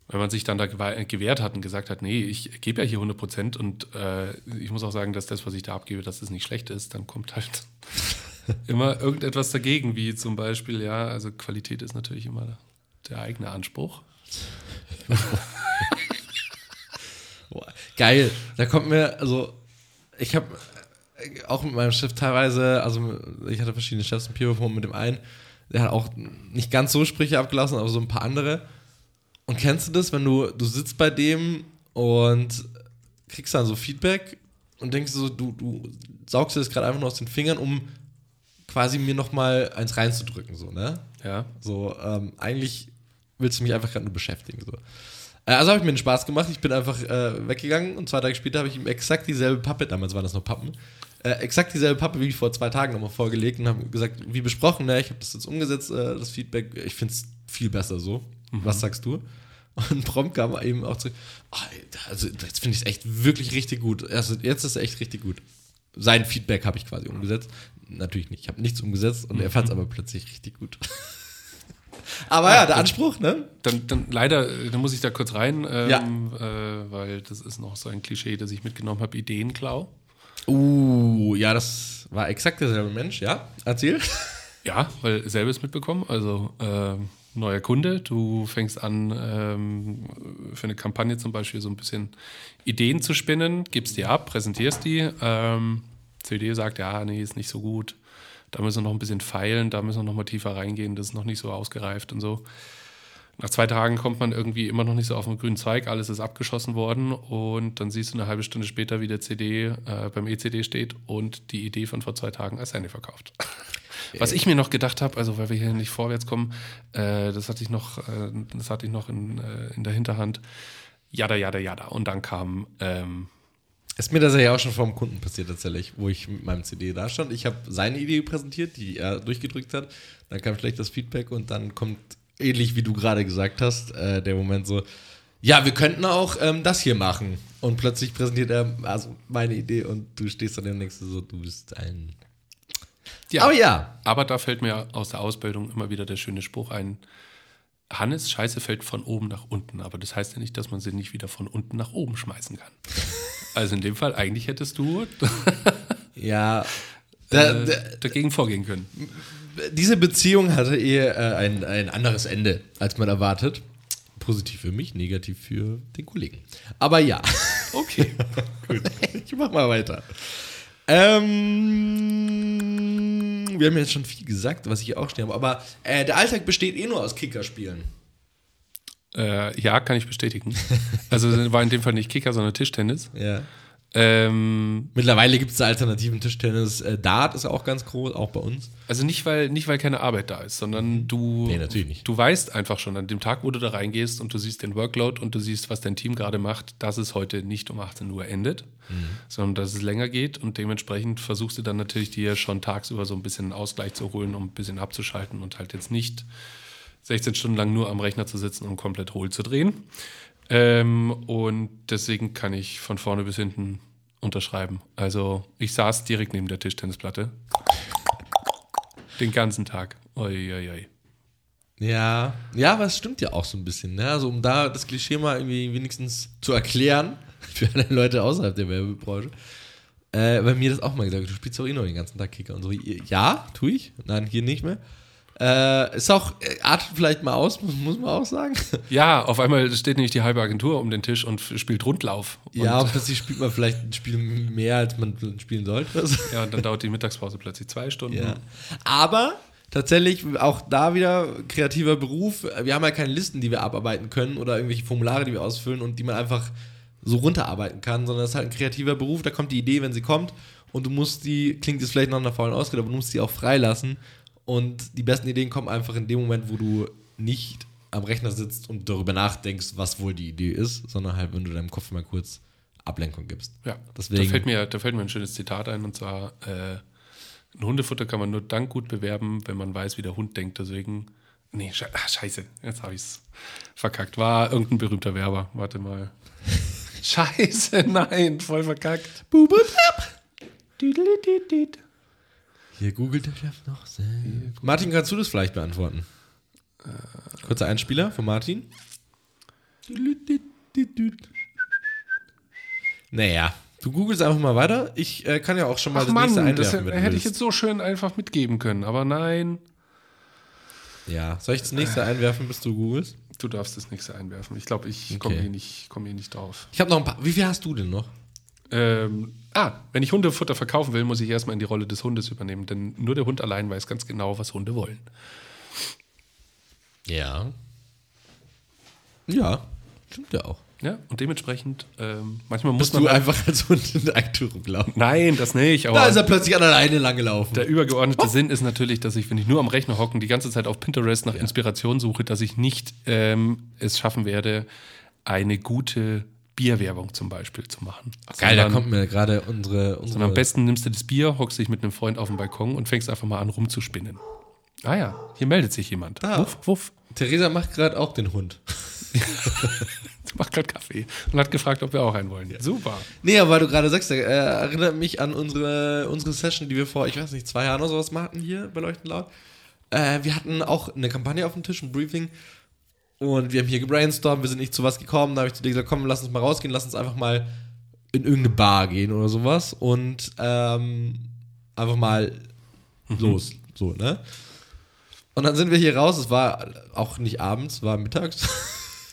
wenn man sich dann da gewehrt hat und gesagt hat, nee, ich gebe ja hier 100 Prozent und äh, ich muss auch sagen, dass das, was ich da abgebe, dass das nicht schlecht ist, dann kommt halt immer irgendetwas dagegen, wie zum Beispiel, ja, also Qualität ist natürlich immer der eigene Anspruch. Geil. Da kommt mir, also, ich habe auch mit meinem Chef teilweise, also ich hatte verschiedene Chefs im Peer mit dem einen, der hat auch nicht ganz so Sprüche abgelassen, aber so ein paar andere. Und kennst du das, wenn du, du sitzt bei dem und kriegst dann so Feedback und denkst so, du, du saugst dir das gerade einfach nur aus den Fingern, um quasi mir nochmal eins reinzudrücken, so, ne? Ja, So, ähm, eigentlich willst du mich einfach gerade nur beschäftigen. So. Äh, also habe ich mir den Spaß gemacht. Ich bin einfach äh, weggegangen und zwei Tage später habe ich ihm exakt dieselbe Pappe, damals waren das noch Pappen, äh, exakt dieselbe Pappe wie vor zwei Tagen nochmal vorgelegt und habe gesagt, wie besprochen, ne, ich habe das jetzt umgesetzt, äh, das Feedback, ich finde es viel besser so. Was sagst du? Und prompt kam eben auch zurück, "Ah, also jetzt finde ich es echt wirklich richtig gut. Also, jetzt ist es echt richtig gut. Sein Feedback habe ich quasi umgesetzt. Natürlich nicht, ich habe nichts umgesetzt und er fand es aber plötzlich richtig gut. aber ja, der Anspruch, ne? dann, dann leider, äh, dann muss ich da kurz rein, ähm, Ja. äh, weil das ist noch so ein Klischee, das ich mitgenommen habe, Ideenklau. Uh, ja, das war exakt derselbe Mensch, ja? Erzähl. Ja, weil selbes mitbekommen. Also ähm, neuer Kunde, du fängst an ähm, für eine Kampagne zum Beispiel so ein bisschen Ideen zu spinnen, gibst die ab, präsentierst die. Ähm, CD sagt, ja, nee, ist nicht so gut. Da müssen wir noch ein bisschen feilen, da müssen wir noch mal tiefer reingehen, das ist noch nicht so ausgereift und so. Nach zwei Tagen kommt man irgendwie immer noch nicht so auf den grünen Zweig, alles ist abgeschossen worden und dann siehst du eine halbe Stunde später, wie der CD äh, beim ECD steht und die Idee von vor zwei Tagen als Handy verkauft. Was ich mir noch gedacht habe, also weil wir hier nicht vorwärts kommen, äh, das hatte ich noch, äh, das hatte ich noch in, äh, in der Hinterhand. Jada, jada, jada. Und dann kam, ähm, Ist mir das ja auch schon vom Kunden passiert tatsächlich, wo ich mit meinem CD da stand. Ich habe seine Idee präsentiert, die er durchgedrückt hat. Dann kam schlechtes Feedback und dann kommt, ähnlich wie du gerade gesagt hast, äh, der Moment so, ja, wir könnten auch ähm, das hier machen. Und plötzlich präsentiert er also meine Idee und du stehst dann denkst du so, du bist ein... ja, Aber ja, aber da fällt mir aus der Ausbildung immer wieder der schöne Spruch ein. Hannes, Scheiße fällt von oben nach unten, aber das heißt ja nicht, dass man sie nicht wieder von unten nach oben schmeißen kann. Also in dem Fall, eigentlich hättest du ja, da, da, äh, dagegen vorgehen können. diese Beziehung hatte eher äh, ein, ein anderes Ende, als man erwartet. Positiv für mich, negativ für den Kollegen. Aber ja, Okay. ich mach mal weiter. Ähm, wir haben jetzt schon viel gesagt, was ich auch stehen habe. Aber äh, der Alltag besteht eh nur aus Kickerspielen. äh, ja, kann ich bestätigen. Also war in dem Fall nicht Kicker, sondern Tischtennis. Ja. Ähm, Mittlerweile gibt es alternativen Tischtennis. Äh, Dart ist auch ganz groß, auch bei uns. Also nicht, weil, nicht, weil keine Arbeit da ist, sondern du, Nee, natürlich nicht. du weißt einfach schon an dem Tag, wo du da reingehst und du siehst den Workload und du siehst, was dein Team gerade macht, dass es heute nicht um 18 Uhr endet, sondern dass es länger geht und dementsprechend versuchst du dann natürlich dir schon tagsüber so ein bisschen einen Ausgleich zu holen, um ein bisschen abzuschalten und halt jetzt nicht 16 Stunden lang nur am Rechner zu sitzen und komplett hohl zu drehen. Ähm, und deswegen kann ich von vorne bis hinten unterschreiben. Also ich saß direkt neben der Tischtennisplatte. Den ganzen Tag. Oi, oi, oi. Ja, ja, aber es stimmt ja auch so ein bisschen. Ne? Also, um da das Klischee mal irgendwie wenigstens zu erklären, für alle Leute außerhalb der Werbebranche, äh, bei mir das auch mal gesagt, du spielst doch eh noch den ganzen Tag Kicker und so. Ja, tue ich. Nein, hier nicht mehr. Äh, ist auch, äh, artet vielleicht mal aus, muss, muss man auch sagen. Ja, auf einmal steht nämlich die halbe Agentur um den Tisch und spielt Rundlauf. Und, ja, plötzlich spielt man vielleicht ein Spiel mehr, als man spielen sollte. ja, und dann dauert die Mittagspause plötzlich zwei Stunden. Ja. Aber tatsächlich auch da wieder kreativer Beruf. Wir haben ja keine Listen, die wir abarbeiten können oder irgendwelche Formulare, die wir ausfüllen und die man einfach so runterarbeiten kann, sondern es ist halt ein kreativer Beruf. Da kommt die Idee, wenn sie kommt und du musst die, klingt jetzt vielleicht nach einer faulen Ausrede, aber du musst die auch freilassen. Und die besten Ideen kommen einfach in dem Moment, wo du nicht am Rechner sitzt und darüber nachdenkst, was wohl die Idee ist, sondern halt, wenn du deinem Kopf mal kurz Ablenkung gibst. Ja, Deswegen- Da, fällt mir, da fällt mir ein schönes Zitat ein und zwar: äh, Ein Hundefutter kann man nur dann gut bewerben, wenn man weiß, wie der Hund denkt. Deswegen, nee, sche ah, scheiße, jetzt habe ich es verkackt. War irgendein berühmter Werber. Warte mal. scheiße, nein, voll verkackt. Bubelpap. Hier googelt der Chef noch selbst. Martin, kannst du das vielleicht beantworten? Kurzer Einspieler von Martin. Naja, du googelst einfach mal weiter. Ich äh, kann ja auch schon mal Ach das nächste Mann, das einwerfen, du hätte ich jetzt so schön einfach mitgeben können, aber nein. Ja, soll ich das nächste einwerfen, bis du googelst? Du darfst das nächste einwerfen. Ich glaube, ich Okay. komme hier, nicht- komm hier nicht drauf. Ich habe noch ein paar. Wie viel hast du denn noch? Ähm, ah, wenn ich Hundefutter verkaufen will, muss ich erstmal in die Rolle des Hundes übernehmen, denn nur der Hund allein weiß ganz genau, was Hunde wollen. Ja. Ja, stimmt ja auch. Ja, und dementsprechend, ähm, manchmal muss Musst man. du einfach als Hund in der Agentur rumlaufen. Nein, das nicht, aber. Da ist er plötzlich an alleine lang gelaufen. Der übergeordnete Sinn ist natürlich, dass ich, wenn ich nur am Rechner hocken, die ganze Zeit auf Pinterest nach Inspiration suche, dass ich nicht ähm, es schaffen werde, eine gute Bierwerbung zum Beispiel zu machen. Geil, da Sondern- kommt mir gerade unsere, unsere Sondern am besten nimmst du das Bier, hockst dich mit einem Freund auf den Balkon und fängst einfach mal an rumzuspinnen. Ah ja, hier meldet sich jemand. Ah. Wuff, wuff. Theresa macht gerade auch den Hund. Sie macht gerade Kaffee und hat gefragt, ob wir auch einen wollen. Super. Nee, aber weil du gerade sagst, äh, erinnert mich an unsere, unsere Session, die wir vor, ich weiß nicht, zwei Jahren oder sowas mal hatten hier bei Leuchten laut. Äh, wir hatten auch eine Kampagne auf dem Tisch, ein Briefing. Und wir haben hier gebrainstormt, wir sind nicht zu was gekommen. Da habe ich zu dir gesagt, komm, lass uns mal rausgehen, lass uns einfach mal in irgendeine Bar gehen oder sowas. Und ähm, einfach mal los. So, ne? Und dann sind wir hier raus. Es war auch nicht abends, war mittags.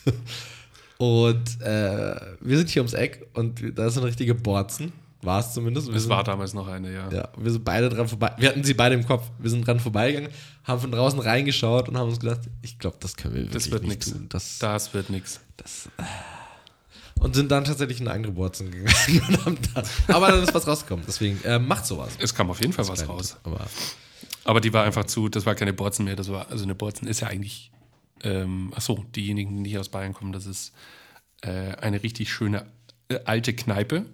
und äh, wir sind hier ums Eck und da ist eine richtige Borzen. War es zumindest. Wir Es sind, war damals noch eine, ja. ja, wir sind beide dran vorbei. Wir hatten sie beide im Kopf. Wir sind dran vorbeigegangen, haben von draußen reingeschaut und haben uns gedacht, ich glaube, das können wir wirklich Das wird nicht nichts. tun. Das, Das wird nichts. das, äh. und sind dann tatsächlich in eine andere Borzen gegangen. Aber dann ist was rausgekommen. Deswegen äh, macht sowas. Es kam auf jeden Fall was raus. Aber Aber die war einfach zu, das war keine Borzen mehr, das war, also eine Borzen ist ja eigentlich, ähm, ach so, diejenigen, die nicht aus Bayern kommen, das ist äh, eine richtig schöne äh, alte Kneipe.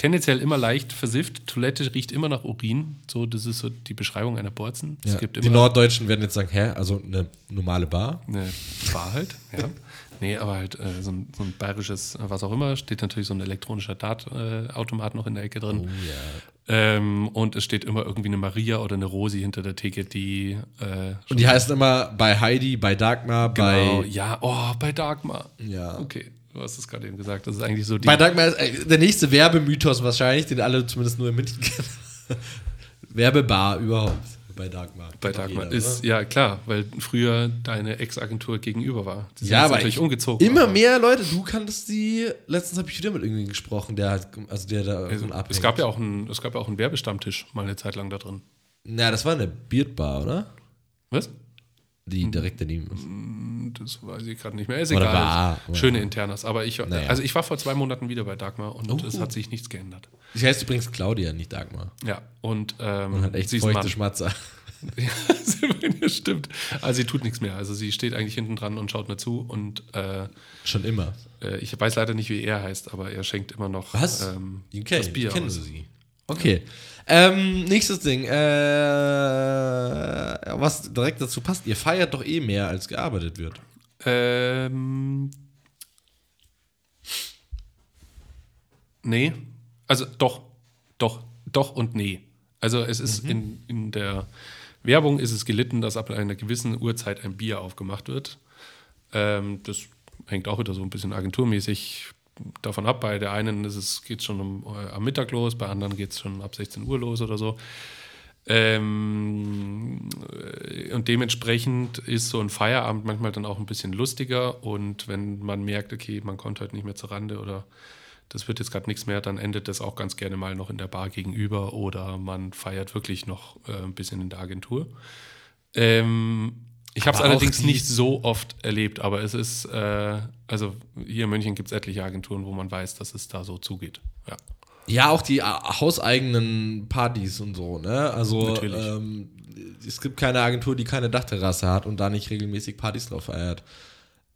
Tendenziell immer leicht versifft, Toilette riecht immer nach Urin, so, das ist so die Beschreibung einer Borzen. ja, Es gibt die immer Norddeutschen werden jetzt sagen, hä, also eine normale Bar? eine Bar halt, ja. Nee, aber halt äh, so, ein, so ein bayerisches, äh, was auch immer, steht natürlich so ein elektronischer Dartautomat noch in der Ecke drin. Oh ja. Ähm, und es steht immer irgendwie eine Maria oder eine Rosi hinter der Theke, die äh, Und die heißen immer bei Heidi, bei Dagmar, Genau, bei. ja, oh, bei Dagmar. Ja. Okay, du hast es gerade eben gesagt. Das ist eigentlich so die. Bei Dagmar ist äh, der nächste Werbemythos wahrscheinlich, den alle zumindest nur in München kennen. Werbebar überhaupt. Bei Dagmar. bei Dagmar jeder, ist, oder? ja klar, weil früher deine Ex-Agentur gegenüber war. Die sind Ja, aber natürlich ich, umgezogen. immer aber- mehr Leute, du kanntest die, letztens habe ich wieder mit irgendjemandem gesprochen, der hat, also der da Also, abhängt. es, gab ja auch ein, es gab ja auch einen Werbestammtisch mal eine Zeit lang da drin. Na, das war eine Bierbar, oder? Was? Die Hm. direkt daneben ist. Das weiß ich gerade nicht mehr. Ist Oder egal. war, oder- Schöne Internas. Aber ich, Naja. also ich war vor zwei Monaten wieder bei Dagmar und Oh. es hat sich nichts geändert. Sie heißt übrigens Claudia, nicht Dagmar. Ja, und ähm, Und hat echt sie feuchte. Schmatzer. Ja, stimmt. Also sie tut nichts mehr. Also sie steht eigentlich hinten dran und schaut mir zu und äh, Schon immer. äh, ich weiß leider nicht, wie er heißt, aber er schenkt immer noch Was? ähm, Okay, das Bier kennen aus. Sie. Okay. Ähm, nächstes Ding. Äh, was direkt dazu passt. Ihr feiert doch eh mehr, als gearbeitet wird. Ähm, nee. Also doch, doch, doch und nee. Also es ist Mhm. in, in der Werbung ist es gelitten, dass ab einer gewissen Uhrzeit ein Bier aufgemacht wird. Ähm, das hängt auch wieder so ein bisschen agenturmäßig davon ab. Bei der einen ist es, geht schon um, äh, am Mittag los, bei anderen geht es schon ab 16 Uhr los oder so. Ähm, äh, und dementsprechend ist so ein Feierabend manchmal dann auch ein bisschen lustiger. Und wenn man merkt, okay, man kommt heute nicht mehr zur Rande oder das wird jetzt gerade nichts mehr, dann endet das auch ganz gerne mal noch in der Bar gegenüber oder man feiert wirklich noch äh, ein bisschen in der Agentur. Ähm, ich habe es allerdings nicht so oft erlebt, aber es ist, äh, also hier in München gibt es etliche Agenturen, wo man weiß, dass es da so zugeht. Ja. Ja, auch die äh, hauseigenen Partys und so, ne? Also Natürlich. ähm, es gibt keine Agentur, die keine Dachterrasse hat und da nicht regelmäßig Partys drauf feiert.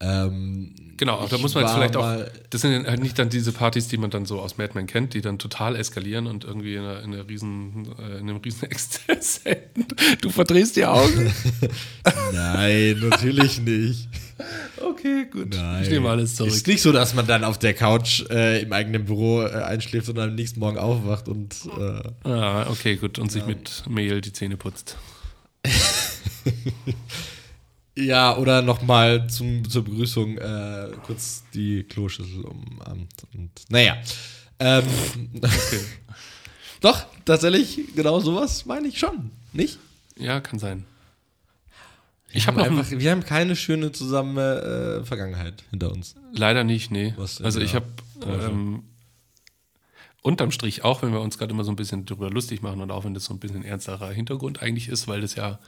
Ähm, Genau, aber da muss man jetzt vielleicht auch. Das sind halt nicht dann diese Partys, die man dann so aus Mad Men kennt, die dann total eskalieren und irgendwie in einer, in einer riesen, äh, in einem riesen Exzess enden. Du verdrehst die Augen. Nein, natürlich nicht. Okay. Gut. Nein. Ich nehme alles zurück. Ist nicht so, dass man dann auf der Couch äh, im eigenen Büro äh, einschläft und am nächsten Morgen aufwacht und äh, Ah, okay, gut. Und sich mit Mehl die Zähne putzt. ja, oder nochmal zur Begrüßung äh, kurz die Kloschüssel umarmt. Und naja. Ähm, Okay. doch, tatsächlich, genau sowas meine ich schon. Nicht? Ja, kann sein. Ich noch einfach, wir haben keine schöne zusammen äh, Vergangenheit hinter uns. Leider nicht, nee. Also ich habe ähm, unterm Strich, auch wenn wir uns gerade immer so ein bisschen darüber lustig machen und auch wenn das so ein bisschen ernsterer Hintergrund eigentlich ist, weil das ja,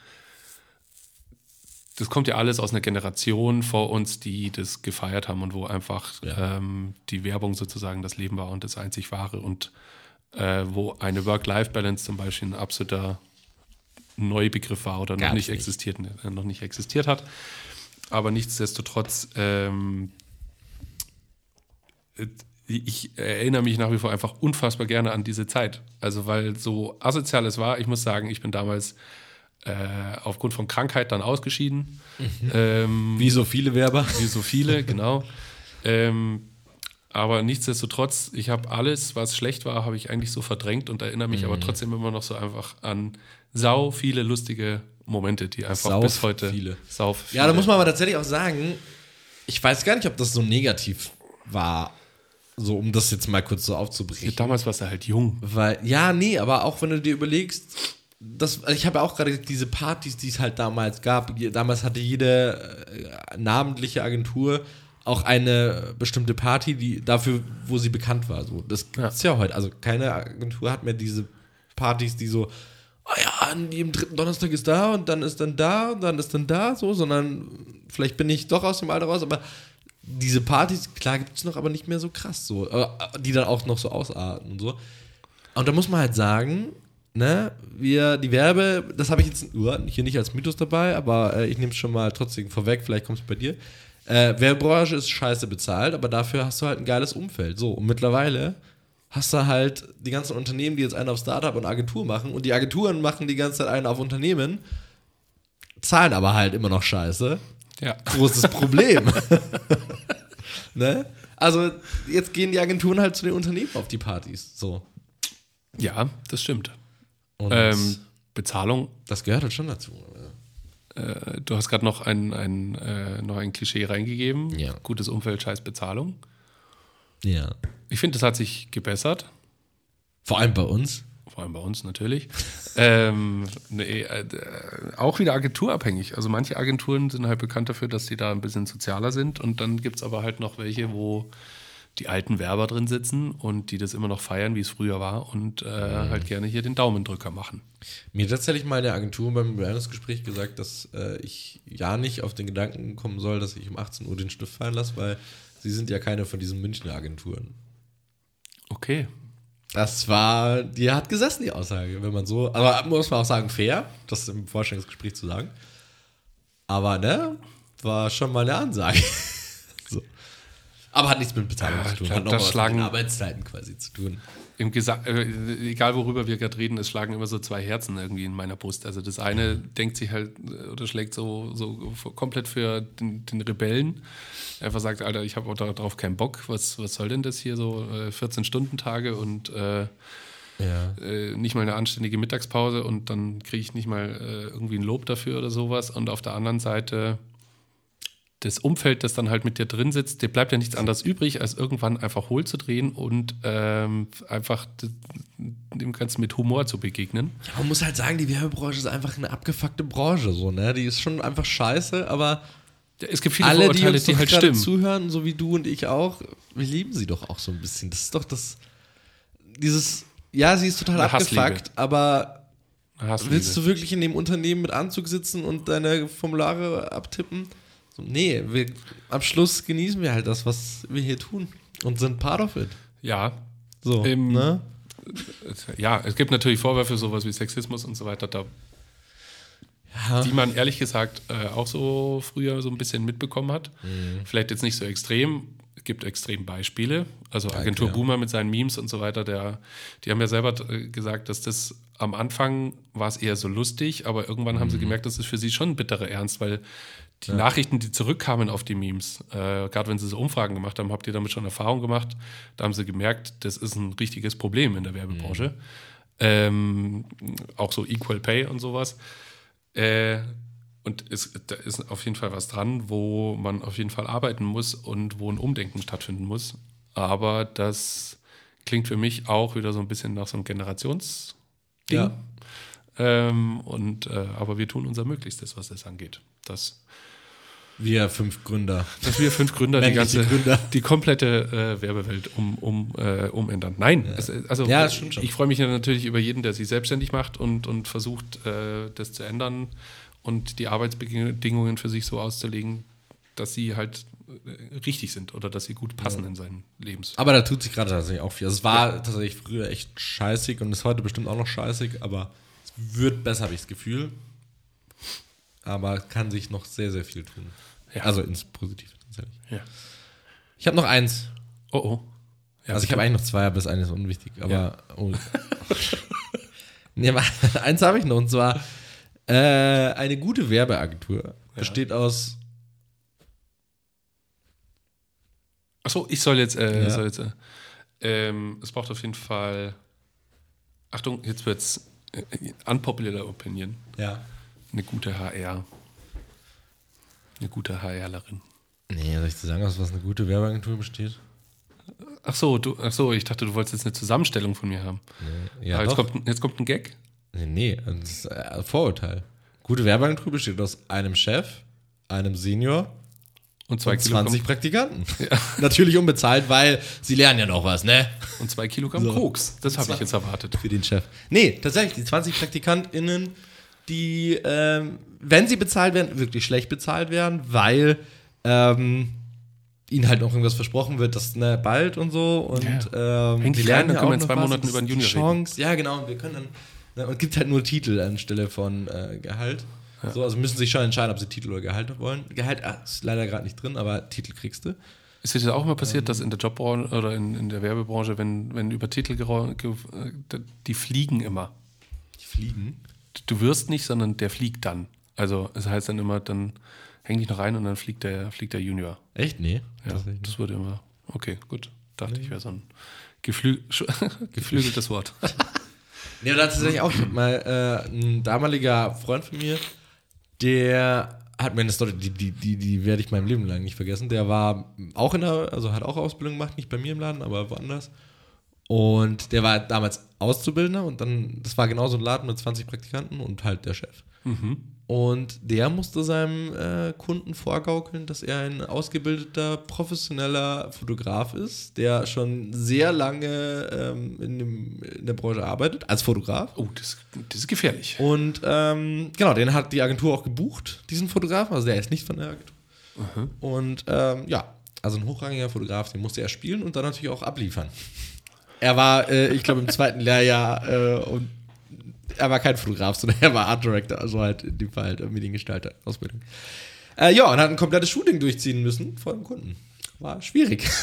das kommt ja alles aus einer Generation vor uns, die das gefeiert haben und wo einfach Ja. ähm, die Werbung sozusagen das Leben war und das einzig wahre und äh, wo eine Work-Life-Balance zum Beispiel ein absoluter Neubegriff war oder noch nicht, nicht. existiert, äh, noch nicht existiert hat. Aber nichtsdestotrotz, ähm, äh, ich erinnere mich nach wie vor einfach unfassbar gerne an diese Zeit. Also, weil so asozial es war, ich muss sagen, ich bin damals äh, aufgrund von Krankheit dann ausgeschieden. Ähm, Wie so viele Werber. wie so viele, genau. Ähm, aber nichtsdestotrotz, ich habe alles, was schlecht war, habe ich eigentlich so verdrängt und erinnere mich Mhm. aber trotzdem immer noch so einfach an sau viele lustige Momente, die einfach Sau bis heute viele. sau viele. Ja, da muss man aber tatsächlich auch sagen, ich weiß gar nicht, ob das so negativ war, so um das jetzt mal kurz so aufzubrechen. Damals warst du halt jung. Weil, ja, nee, aber auch wenn du dir überlegst, das, also ich habe ja auch gerade diese Partys, die es halt damals gab. Damals hatte jede äh, namentliche Agentur auch eine bestimmte Party, die dafür, wo sie bekannt war. So, das gibt's ja. heute. Also keine Agentur hat mehr diese Partys, die so, oh ja, an jedem dritten Donnerstag ist da und dann ist dann da und dann ist dann da, so, sondern vielleicht bin ich doch aus dem Alter raus, aber diese Partys, klar gibt es noch, aber nicht mehr so krass so, äh, die dann auch noch so ausarten und so. Und da muss man halt sagen, ne, wir, die Werbe, das habe ich jetzt uh, hier nicht als Mythos dabei, aber äh, ich nehme es schon mal trotzdem vorweg, vielleicht kommt es bei dir. Äh, Werbebranche ist scheiße bezahlt, aber dafür hast du halt ein geiles Umfeld. So, und mittlerweile hast du halt die ganzen Unternehmen, die jetzt einen auf Startup und Agentur machen und die Agenturen machen die ganze Zeit einen auf Unternehmen, zahlen aber halt immer noch scheiße. Ja. Großes Problem. ne? Also, jetzt gehen die Agenturen halt zu den Unternehmen auf die Partys. So. Ja, das stimmt. Und Ähm, Bezahlung, das gehört halt schon dazu. äh, du hast gerade noch ein, ein, äh, noch ein Klischee reingegeben. Ja. Gutes Umfeld, scheiß Bezahlung. Ja. Ich finde, das hat sich gebessert. Vor allem bei uns. Vor allem bei uns natürlich. ähm, nee, äh, auch wieder agenturabhängig. Also manche Agenturen sind halt bekannt dafür, dass die da ein bisschen sozialer sind. Und dann gibt es aber halt noch welche, wo die alten Werber drin sitzen und die das immer noch feiern, wie es früher war und äh, halt gerne hier den Daumendrücker machen. Mir hat tatsächlich mal eine Agentur beim Bewerbungsgespräch gesagt, dass äh, ich ja nicht auf den Gedanken kommen soll, dass ich um 18 Uhr den Stift fallen lasse, weil sie sind ja keine von diesen Münchner Agenturen. Okay. Das war, die hat gesessen, die Aussage, wenn man so, aber muss man auch sagen, fair, das im Vorstellungsgespräch zu sagen. Aber ne, war schon mal eine Ansage. Aber hat nichts mit Bezahlung Ja, zu tun, da- hat noch da was mit den Arbeitszeiten quasi zu tun. Im Gesa äh, egal worüber wir gerade reden, es schlagen immer so zwei Herzen irgendwie in meiner Brust. Also das eine denkt sich halt äh, oder schlägt so, so komplett für den, den Rebellen. Einfach sagt, Alter, ich habe darauf keinen Bock. Was, was soll denn das hier so? Äh, 14-Stunden-Tage und äh, Ja. äh, nicht mal eine anständige Mittagspause und dann kriege ich nicht mal äh, irgendwie ein Lob dafür oder sowas. Und auf der anderen Seite das Umfeld, das dann halt mit dir drin sitzt, dir bleibt ja nichts anderes übrig, als irgendwann einfach hohl zu drehen und ähm, einfach dem Ganzen mit Humor zu begegnen. Ja, man muss halt sagen, die Werbebranche ist einfach eine abgefuckte Branche, so, ne? Die ist schon einfach scheiße, aber Es gibt viele alle, die uns die, halt stimmen. zuhören, so wie du und ich auch, wir lieben sie doch auch so ein bisschen. Das ist doch das, dieses, ja, sie ist total Eine abgefuckt, aber willst du wirklich in dem Unternehmen mit Anzug sitzen und deine Formulare abtippen? So, nee, wir, am Schluss genießen wir halt das, was wir hier tun und sind part of it. ja, So, Ähm, ne? ja, es gibt natürlich Vorwürfe, sowas wie Sexismus und so weiter, da, Ja. die man ehrlich gesagt äh, auch so früher so ein bisschen mitbekommen hat. Mhm. Vielleicht jetzt nicht so extrem. Es gibt extrem Beispiele. Also Agentur ja. Boomer mit seinen Memes und so weiter, der, die haben ja selber äh, gesagt, dass das am Anfang war es eher so lustig, aber irgendwann haben Mhm. sie gemerkt, das ist für sie schon ein bitterer Ernst, weil die Nachrichten, die zurückkamen auf die Memes, äh, gerade wenn sie so Umfragen gemacht haben, habt ihr damit schon Erfahrung gemacht? Da haben sie gemerkt, das ist ein richtiges Problem in der Werbebranche. Ähm, auch so Equal Pay und sowas. Äh, und es, da ist auf jeden Fall was dran, wo man auf jeden Fall arbeiten muss und wo ein Umdenken stattfinden muss. Aber das klingt für mich auch wieder so ein bisschen nach so einem Generationsding. Ja. Ähm, und, äh, aber wir tun unser Möglichstes, was das angeht. Dass, Wir fünf Gründer. dass wir fünf Gründer die ganze, Gründer. die komplette äh, Werbewelt um, um, äh, umändern. Nein, es, also Ja, das stimmt schon. ich freue mich ja natürlich über jeden, der sich selbstständig macht und, und versucht, äh, das zu ändern und die Arbeitsbedingungen für sich so auszulegen, dass sie halt äh, richtig sind oder dass sie gut passen in seinen Lebens. Aber da tut sich gerade tatsächlich auch viel. Also es war tatsächlich früher echt scheißig und ist heute bestimmt auch noch scheißig, aber es wird besser, habe ich das Gefühl. Aber kann sich noch sehr, sehr viel tun. Ja. Also ins Positive tatsächlich. Ja. Ich habe noch eins. Oh oh. Ja, also ich habe eigentlich noch zwei, aber das eine ist unwichtig. Aber Ja. oh. nee, aber eins habe ich noch und zwar äh, eine gute Werbeagentur besteht aus Achso, ich soll jetzt, äh, soll jetzt äh, ähm, es braucht auf jeden Fall, Achtung, jetzt wird's äh, unpopular opinion, ja. eine gute HR. Eine gute HRlerin. Nee, soll ich dir sagen, aus was eine gute Werbeagentur besteht? Ach so, du, ach so, ich dachte, du wolltest jetzt eine Zusammenstellung von mir haben. Ja, Aber jetzt doch. kommt, jetzt kommt ein Gag. Nee, nee, das ist ein Vorurteil. Gute Werbeagentur besteht aus einem Chef, einem Senior Und zwei, und Kilogramm, 20 Praktikanten. Natürlich unbezahlt, weil sie lernen ja noch was, ne? und zwei Kilogramm So. Koks. Das habe ich jetzt erwartet. Für den Chef. Nee, tatsächlich, die 20 PraktikantInnen, die, ähm, wenn sie bezahlt werden, wirklich schlecht bezahlt werden, weil ähm, ihnen halt noch irgendwas versprochen wird, das ne, bald und so. Und Ja. ähm, die dann ja auch in zwei was. Monaten über die Junior reden. Chance. Ja, genau. Und wir können dann. Ne, und gibt halt nur Titel anstelle von äh, Gehalt. So, also müssen sich schon entscheiden, ob sie Titel oder Gehalt wollen. Gehalt ah, ist leider gerade nicht drin, aber Titel kriegst du. Ist dir das auch mal Ähm. passiert, dass in der Jobbranche oder in, in der Werbebranche, wenn, wenn über Titel gera- ge, äh, die fliegen immer. Die fliegen. Du wirst nicht, sondern der fliegt dann. Also es heißt dann immer, dann häng dich noch rein und dann fliegt der, fliegt der Junior. Echt? Nee. Ja, Tatsächlich das wurde immer. Okay, gut. Dachte ich, wäre so ein geflü geflügeltes Wort. Ja, da tatsächlich auch. Mal äh, ein damaliger Freund von mir, der hat mir eine Story, die, die, die, die werde ich meinem Leben lang nicht vergessen. Der war auch in der, also hat auch Ausbildung gemacht, nicht bei mir im Laden, aber woanders. Und der war damals Auszubildender und dann, das war genau so ein Laden mit 20 Praktikanten und halt der Chef. Und der musste seinem äh, Kunden vorgaukeln, dass er ein ausgebildeter, professioneller Fotograf ist, der schon sehr lange ähm, in, dem, in der Branche arbeitet, als Fotograf. Oh, das, das ist gefährlich. Und ähm, genau, den hat die Agentur auch gebucht, diesen Fotografen. Also der ist nicht von der Agentur. Und ähm, ja, also ein hochrangiger Fotograf, den musste er spielen und dann natürlich auch abliefern. Er war, äh, ich glaube, im zweiten Lehrjahr äh, und er war kein Fotograf, sondern er war Art Director, also halt in dem Fall halt Mediengestalter, Ausbildung. Äh, ja, und hat ein komplettes Shooting durchziehen müssen vor dem Kunden. War schwierig.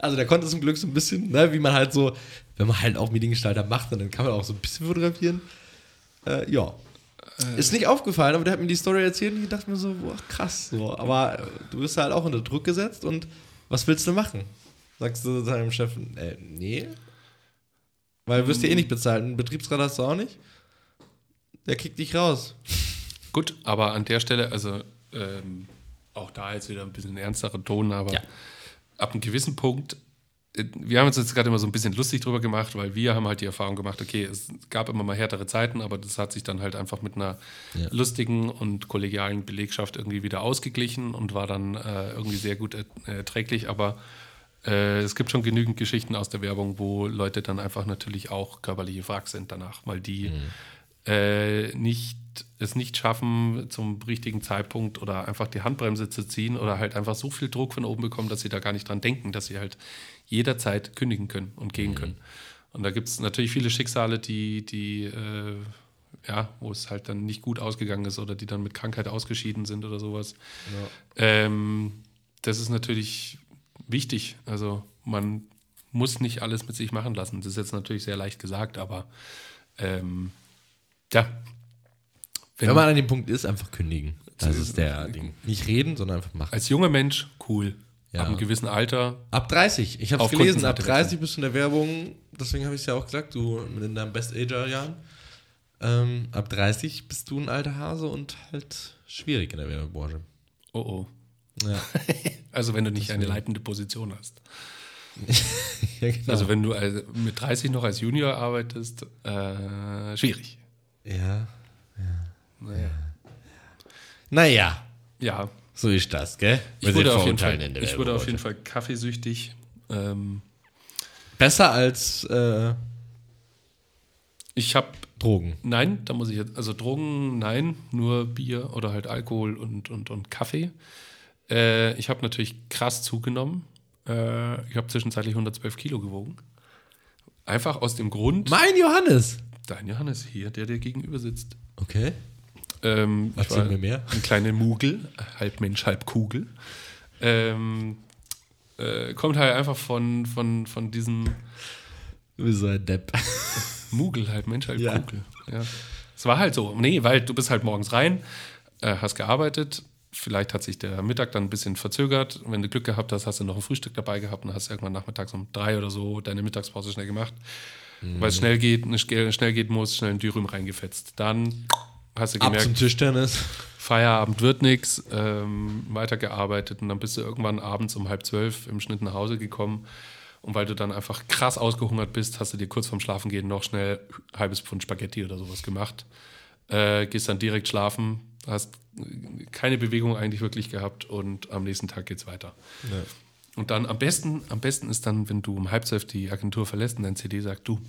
Also der konnte zum Glück so ein bisschen, ne, wie man halt so, wenn man halt auch Mediengestalter macht, dann kann man auch so ein bisschen fotografieren. Äh, ja. Ist nicht aufgefallen, aber der hat mir die Story erzählt und ich dachte mir so, boah, krass. So. Aber äh, du bist halt auch unter Druck gesetzt und was willst du machen? Sagst du deinem Chef, äh, nee. Weil du wirst ja eh nicht bezahlt. Einen Betriebsrat hast du auch nicht. Der kickt dich raus. Gut, aber an der Stelle, also ähm, auch da jetzt wieder ein bisschen ernsterer Ton, aber Ja. ab einem gewissen Punkt, äh, wir haben uns jetzt gerade immer so ein bisschen lustig drüber gemacht, weil wir haben halt die Erfahrung gemacht, okay, es gab immer mal härtere Zeiten, aber das hat sich dann halt einfach mit einer Ja. lustigen und kollegialen Belegschaft irgendwie wieder ausgeglichen und war dann äh, irgendwie sehr gut er- erträglich, aber äh, es gibt schon genügend Geschichten aus der Werbung, wo Leute dann einfach natürlich auch körperliche Wrack sind danach, weil die äh, nicht, es nicht schaffen, zum richtigen Zeitpunkt oder einfach die Handbremse zu ziehen oder halt einfach so viel Druck von oben bekommen, dass sie da gar nicht dran denken, dass sie halt jederzeit kündigen können und gehen können. Und da gibt es natürlich viele Schicksale, die, die äh, ja, wo es halt dann nicht gut ausgegangen ist oder die dann mit Krankheit ausgeschieden sind oder sowas. Ähm, das ist natürlich wichtig. Also man muss nicht alles mit sich machen lassen. Das ist jetzt natürlich sehr leicht gesagt, aber ähm, ja. Wenn, Wenn man an dem Punkt ist, einfach kündigen. Das ist der Ding. Nicht reden, sondern einfach machen. Als junger Mensch, cool. Ja. Ab einem gewissen Alter, Ab 30. Ich habe es gelesen, ab Kundenseite 30 bist du in der Werbung. Deswegen habe ich es ja auch gesagt, du in deinen Best-Ager-Jahren. Ähm, ab 30 bist du ein alter Hase und halt schwierig in der Werbebranche. oh oh. Ja, Also wenn du nicht eine leitende Position hast. ja genau. Also wenn du mit 30 noch als Junior arbeitest, äh, schwierig. ja. Naja. Naja, Ja, so ist das, gell? ich wurde, auf jeden, Fall, ich wurde auf jeden Fall kaffeesüchtig. Ähm, Besser als äh, ich habe, Drogen. nein, da muss ich jetzt, also Drogen, nein, nur Bier oder halt Alkohol und, und, und Kaffee. Äh, ich habe natürlich krass zugenommen. Äh, ich habe zwischenzeitlich 112 Kilo gewogen. Einfach aus dem Grund, Mein Johannes! dein Johannes hier, der dir gegenüber sitzt. Okay. Ähm, Erzähl mir mehr. Ein kleiner Mugel, halb Mensch, halb Kugel. Ähm, äh, kommt halt einfach von, von, von diesem Du bist so ein Depp. Mugel, halb Mensch, halb Ja. Kugel. Ja. Es war halt so. Nee, weil du bist halt morgens rein, äh, hast gearbeitet. Vielleicht hat sich der Mittag dann ein bisschen verzögert. Wenn du Glück gehabt hast, hast du noch ein Frühstück dabei gehabt und hast irgendwann nachmittags um drei oder so deine Mittagspause schnell gemacht. Weil es schnell geht, ne, schnell geht muss, schnell ein Dürüm reingefetzt. Dann hast du Ab gemerkt, zum Tischtennis. Feierabend wird nichts, ähm, weitergearbeitet und dann bist du irgendwann abends um halb zwölf im Schnitt nach Hause gekommen. Und weil du dann einfach krass ausgehungert bist, hast du dir kurz vorm Schlafengehen noch schnell ein halbes Pfund Spaghetti oder sowas gemacht. Äh, gehst dann direkt schlafen, hast keine Bewegung eigentlich wirklich gehabt und am nächsten Tag geht's weiter. Und dann am besten, am besten ist dann, wenn du um halb zwölf die Agentur verlässt und dein CD sagt, du,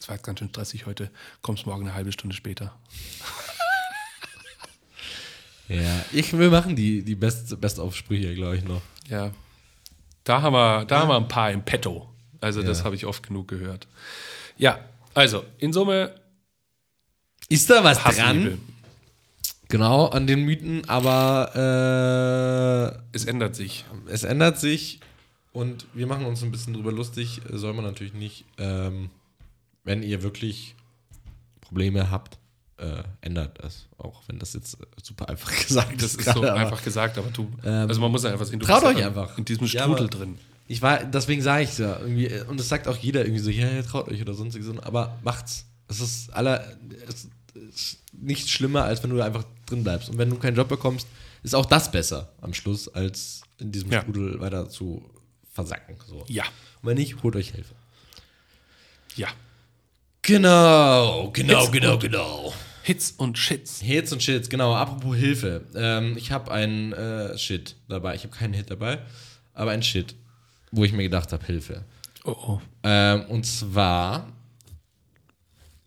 es war jetzt ganz schön stressig heute, kommst morgen eine halbe Stunde später. Ja, ich will machen die, die Best, Best-of-Sprüche, glaube ich, noch. Ja. Da haben wir, da haben wir ein paar im Petto. Also, das Ja. habe ich oft genug gehört. Ja, also, in Summe Ist da was dran? Genau, an den Mythen, aber Es ändert sich. äh, es ändert sich und wir machen uns ein bisschen drüber lustig. Äh, Soll man natürlich nicht. Ähm, wenn ihr wirklich Probleme habt, äh, ändert es. Auch wenn das jetzt äh, super einfach gesagt Das ist. ist so einfach gesagt, aber du, Ähm, also man muss ja einfach sehen, du traut euch einfach in diesem Ja, Strudel aber- drin. Ich war, deswegen sage ich ja irgendwie, äh, und das sagt auch jeder irgendwie so, ja, ja, traut euch oder sonstiges, aber macht's. Es ist aller, es ist nichts schlimmer, als wenn du einfach drin bleibst. Und wenn du keinen Job bekommst, ist auch das besser am Schluss, als in diesem Ja. Strudel weiter zu versacken. So. Ja, Und wenn nicht, holt euch Hilfe. ja. Genau, genau, Hits genau, genau. Hits und Shits. Hits und Shits, genau. Apropos Hilfe. Ähm, ich habe einen äh, Shit dabei. Ich habe keinen Hit dabei, aber ein Shit, wo ich mir gedacht habe, Hilfe. Oh, oh. Ähm, und zwar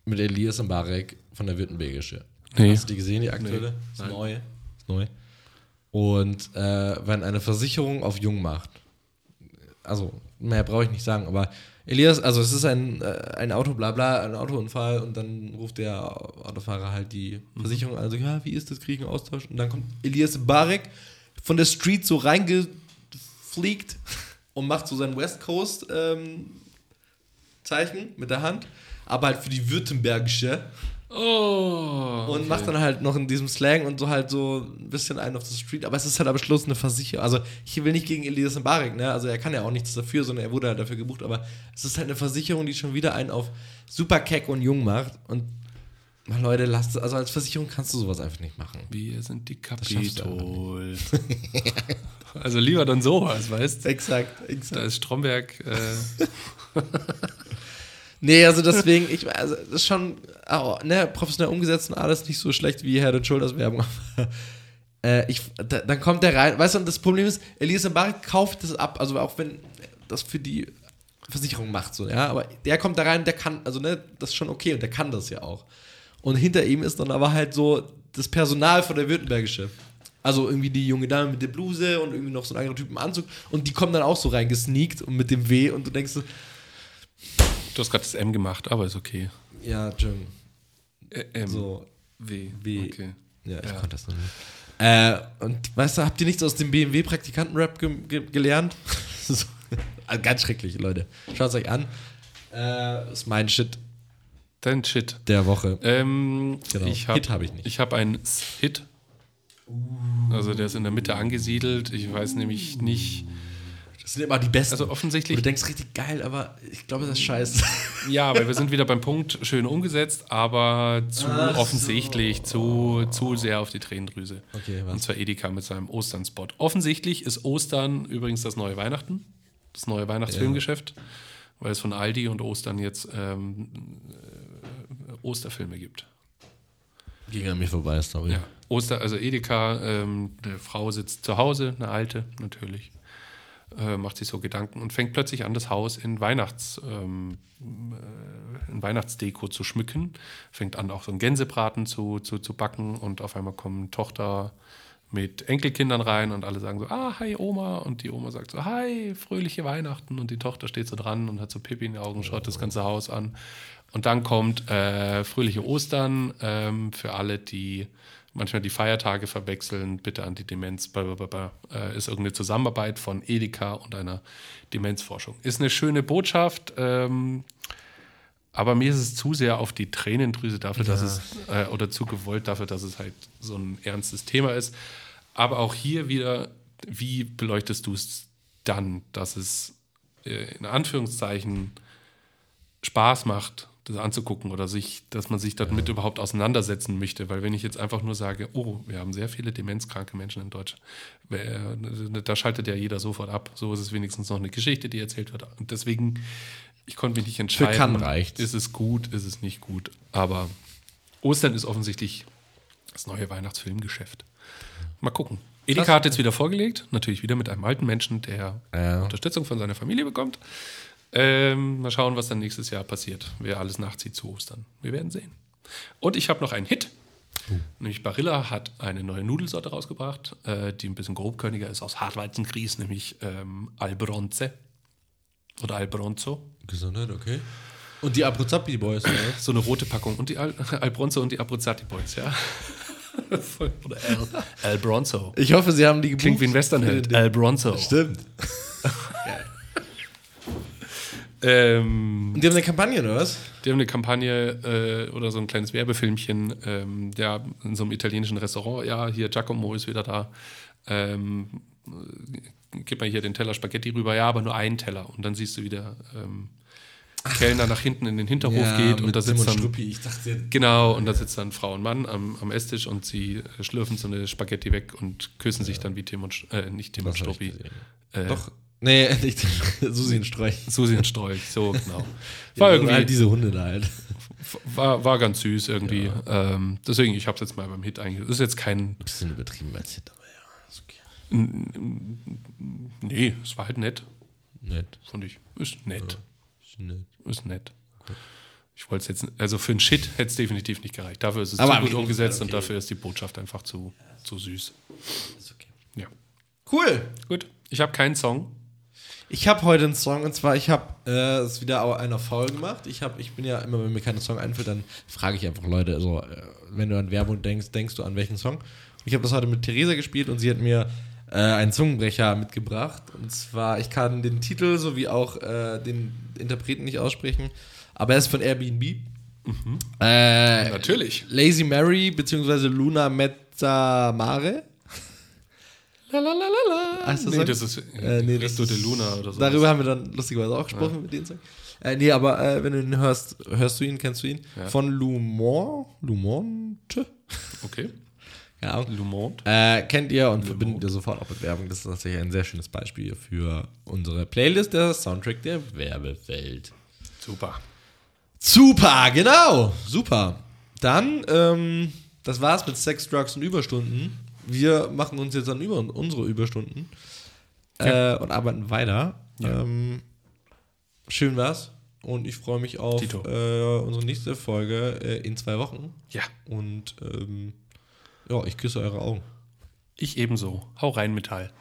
mit Elias Mbarek von der Württembergische. Nee. Hast du die gesehen, die aktuelle? Ist Nein. neu. Ist neu. Und äh, wenn eine Versicherung auf Jung macht, also mehr brauche ich nicht sagen, aber Elias, also es ist ein, äh, ein Auto, bla bla, ein Autounfall und dann ruft der Autofahrer halt die Versicherung an, so, ja, wie ist das, kriege ich einen Austausch? Und dann kommt Elias Mbarek von der Street so reingefliegt und macht so sein West Coast ähm, Zeichen mit der Hand, aber halt für die württembergische Oh. und macht dann halt noch in diesem Slang und so halt so ein bisschen einen auf the Street, aber es ist halt am Schluss eine Versicherung. Also ich will nicht gegen Elias Mbarek, ne? Also er kann ja auch nichts dafür, sondern er wurde halt dafür gebucht, aber es ist halt eine Versicherung, die schon wieder einen auf super keck und jung macht und mal Leute, lasst es, also als Versicherung kannst du sowas einfach nicht machen. Wir sind die Kapitol. also lieber dann sowas, weißt du? Exakt, Da exakt. ist Stromberg. Äh, Nee, also deswegen, ich, also das ist schon oh, ne, professionell umgesetzt und alles nicht so schlecht wie Head Shoulders Werbung. äh, ich, da, dann kommt der rein, weißt du, und das Problem ist, Elias Mbarek kauft das ab, also auch wenn das für die Versicherung macht, so, ja, aber der kommt da rein, der kann, also ne, das ist schon okay und der kann das ja auch. Und hinter ihm ist dann aber halt so das Personal von der Württembergische. Also irgendwie die junge Dame mit der Bluse und irgendwie noch so ein anderer Typ im Anzug und die kommen dann auch so reingesneakt und mit dem W und du denkst so, du hast gerade das M gemacht, aber ist okay. ja, Jung, Äh, M. so, W. W. Okay. Ja, ich Ja. konnte das noch nicht. Äh, und weißt du, habt ihr nichts aus dem BMW-Praktikanten-Rap ge ge gelernt? so, also ganz schrecklich, Leute. Schaut es euch an. Äh, ist mein Shit Dein Shit. der Woche. Ähm, Genau. ich hab, Hit hab ich nicht. Ich habe einen Hit. Also der ist in der Mitte angesiedelt. Ich weiß nämlich nicht. Das sind immer die besten. Also offensichtlich- Und du denkst richtig geil, aber ich glaube, das ist scheiße. Ja, weil wir sind wieder beim Punkt, schön umgesetzt, aber zu Ach so. offensichtlich, zu, zu sehr auf die Tränendrüse. Okay, was? Und zwar Edeka mit seinem Ostern-Spot. Offensichtlich ist Ostern übrigens das neue Weihnachten, das neue Weihnachtsfilmgeschäft, weil es von Aldi und Ostern jetzt ähm, äh, Osterfilme gibt. Ging an mir vorbei, sorry. Ja. Oster, also Edeka, ähm, eine Frau sitzt zu Hause, eine alte natürlich, äh, macht sich so Gedanken und fängt plötzlich an, das Haus in Weihnachts, ähm, äh, in Weihnachtsdeko zu schmücken. Fängt an, auch so einen Gänsebraten zu, zu, zu backen und auf einmal kommen Tochter mit Enkelkindern rein und alle sagen so, ah, hi Oma. Und die Oma sagt so, hi, fröhliche Weihnachten. Und die Tochter steht so dran und hat so Pipi in den Augen, schaut das ganze Haus an. Und dann kommt äh, fröhliche Ostern ähm, für alle, die manchmal die Feiertage verwechseln, bitte an die Demenz. Blablabla. Äh, ist irgendeine Zusammenarbeit von Edeka und einer Demenzforschung. Ist eine schöne Botschaft. Ähm, aber mir ist es zu sehr auf die Tränendrüse dafür, dass es, äh, oder zu gewollt dafür, dass es halt so ein ernstes Thema ist. Aber auch hier wieder, wie beleuchtest du es dann, dass es äh, in Anführungszeichen Spaß macht, das anzugucken oder sich, dass man sich damit überhaupt auseinandersetzen möchte. Weil wenn ich jetzt einfach nur sage, oh, wir haben sehr viele demenzkranke Menschen in Deutschland, wer- da schaltet ja jeder sofort ab. So ist es wenigstens noch eine Geschichte, die erzählt wird. Und deswegen, ich konnte mich nicht entscheiden. Kann reicht's. Ist es gut, ist es nicht gut. Aber Ostern ist offensichtlich das neue Weihnachtsfilmgeschäft. Mal gucken. Edeka hat jetzt wieder vorgelegt, natürlich wieder mit einem alten Menschen, der Ja. Unterstützung von seiner Familie bekommt. Ähm, mal schauen, was dann nächstes Jahr passiert, wer alles nachzieht zu Ostern. Wir werden sehen. Und ich habe noch einen Hit. Nämlich Barilla hat eine neue Nudelsorte rausgebracht, äh, die ein bisschen grobkörniger ist aus Hartweizengrieß, nämlich ähm, Albronze oder Albronzo. Gesundheit, okay. Und die Abruzzapi Boys, oder? So eine rote Packung. Und die Al Albronzo und die Abruzzati Boys, ja. Voll- oder Al Albronzo. Ich hoffe, sie haben die gebucht. Klingt wie ein Westernheld. Albronzo. Stimmt. Ähm, Und die haben eine Kampagne, oder was? Die haben eine Kampagne äh, oder so ein kleines Werbefilmchen, ähm, ja, in so einem italienischen Restaurant. Ja, hier Giacomo ist wieder da. Ähm, äh, gib mal hier den Teller Spaghetti rüber. Ja, aber nur einen Teller. Und dann siehst du, wie der ähm, Kellner nach hinten in den Hinterhof geht und da sitzt dann. Struppi. Ich dachte, Genau, und da sitzt dann Frau und Mann am, am Esstisch und sie äh, schlürfen so eine Spaghetti weg und küssen sich dann wie Tim und äh, nicht Tim und hab ich Struppi. Äh, Doch. Nee, nicht Susi in Streuch. Susi und Strolch, so genau. War War irgendwie halt diese Hunde da halt. war, war ganz süß irgendwie. Ähm, deswegen, ich habe es jetzt mal beim Hit eingeführt. Ist jetzt kein. Ein bisschen übertrieben als Hit, aber ja, ist okay. Nee, es war halt nett, Nett. fand ich. Ist nett. Ist nett. Ist nett. Ich wollte es jetzt. Also für einen Shit hätte es definitiv nicht gereicht. Dafür ist es Aber zu gut umgesetzt und okay. dafür ist die Botschaft einfach zu, zu süß. Ist okay. Ja. Cool. Gut. Ich habe keinen Song. Ich habe heute einen Song und zwar, ich habe äh, es wieder einer faul gemacht. Ich, hab, ich bin ja immer, wenn mir kein Song einfällt, dann frage ich einfach Leute, also, äh, wenn du an Werbung denkst, denkst du an welchen Song? Ich habe das heute mit Theresa gespielt und sie hat mir äh, einen Zungenbrecher mitgebracht. Und zwar, ich kann den Titel sowie auch äh, den Interpreten nicht aussprechen, aber er ist von Airbnb. Äh, Natürlich. Lazy Mary bzw. Luna Mezzamare. La la la la la. Heißt das nee, das ist Äh, nee, das Resto de Luna oder so. Darüber haben wir dann lustigerweise auch gesprochen mit dem Song. Äh, nee, aber äh, wenn du ihn hörst, hörst du ihn, kennst du ihn? Ja. Von Lumont, Lumonte? Okay. Ja. Lumont. Äh, kennt ihr und verbindet ihr sofort auch mit Werbung. Das ist tatsächlich ein sehr schönes Beispiel für unsere Playlist, der Soundtrack der Werbewelt. Super. Super, genau. Super. Dann, ähm, das war's mit Sex, Drugs und Überstunden wir machen uns jetzt dann über unsere Überstunden äh, und arbeiten weiter. Ja. Ähm, schön war's. Und ich freue mich auf äh, unsere nächste Folge äh, in zwei Wochen. Ja. Und ähm, ja, ich küsse eure Augen. Ich ebenso. Hau rein, Metall.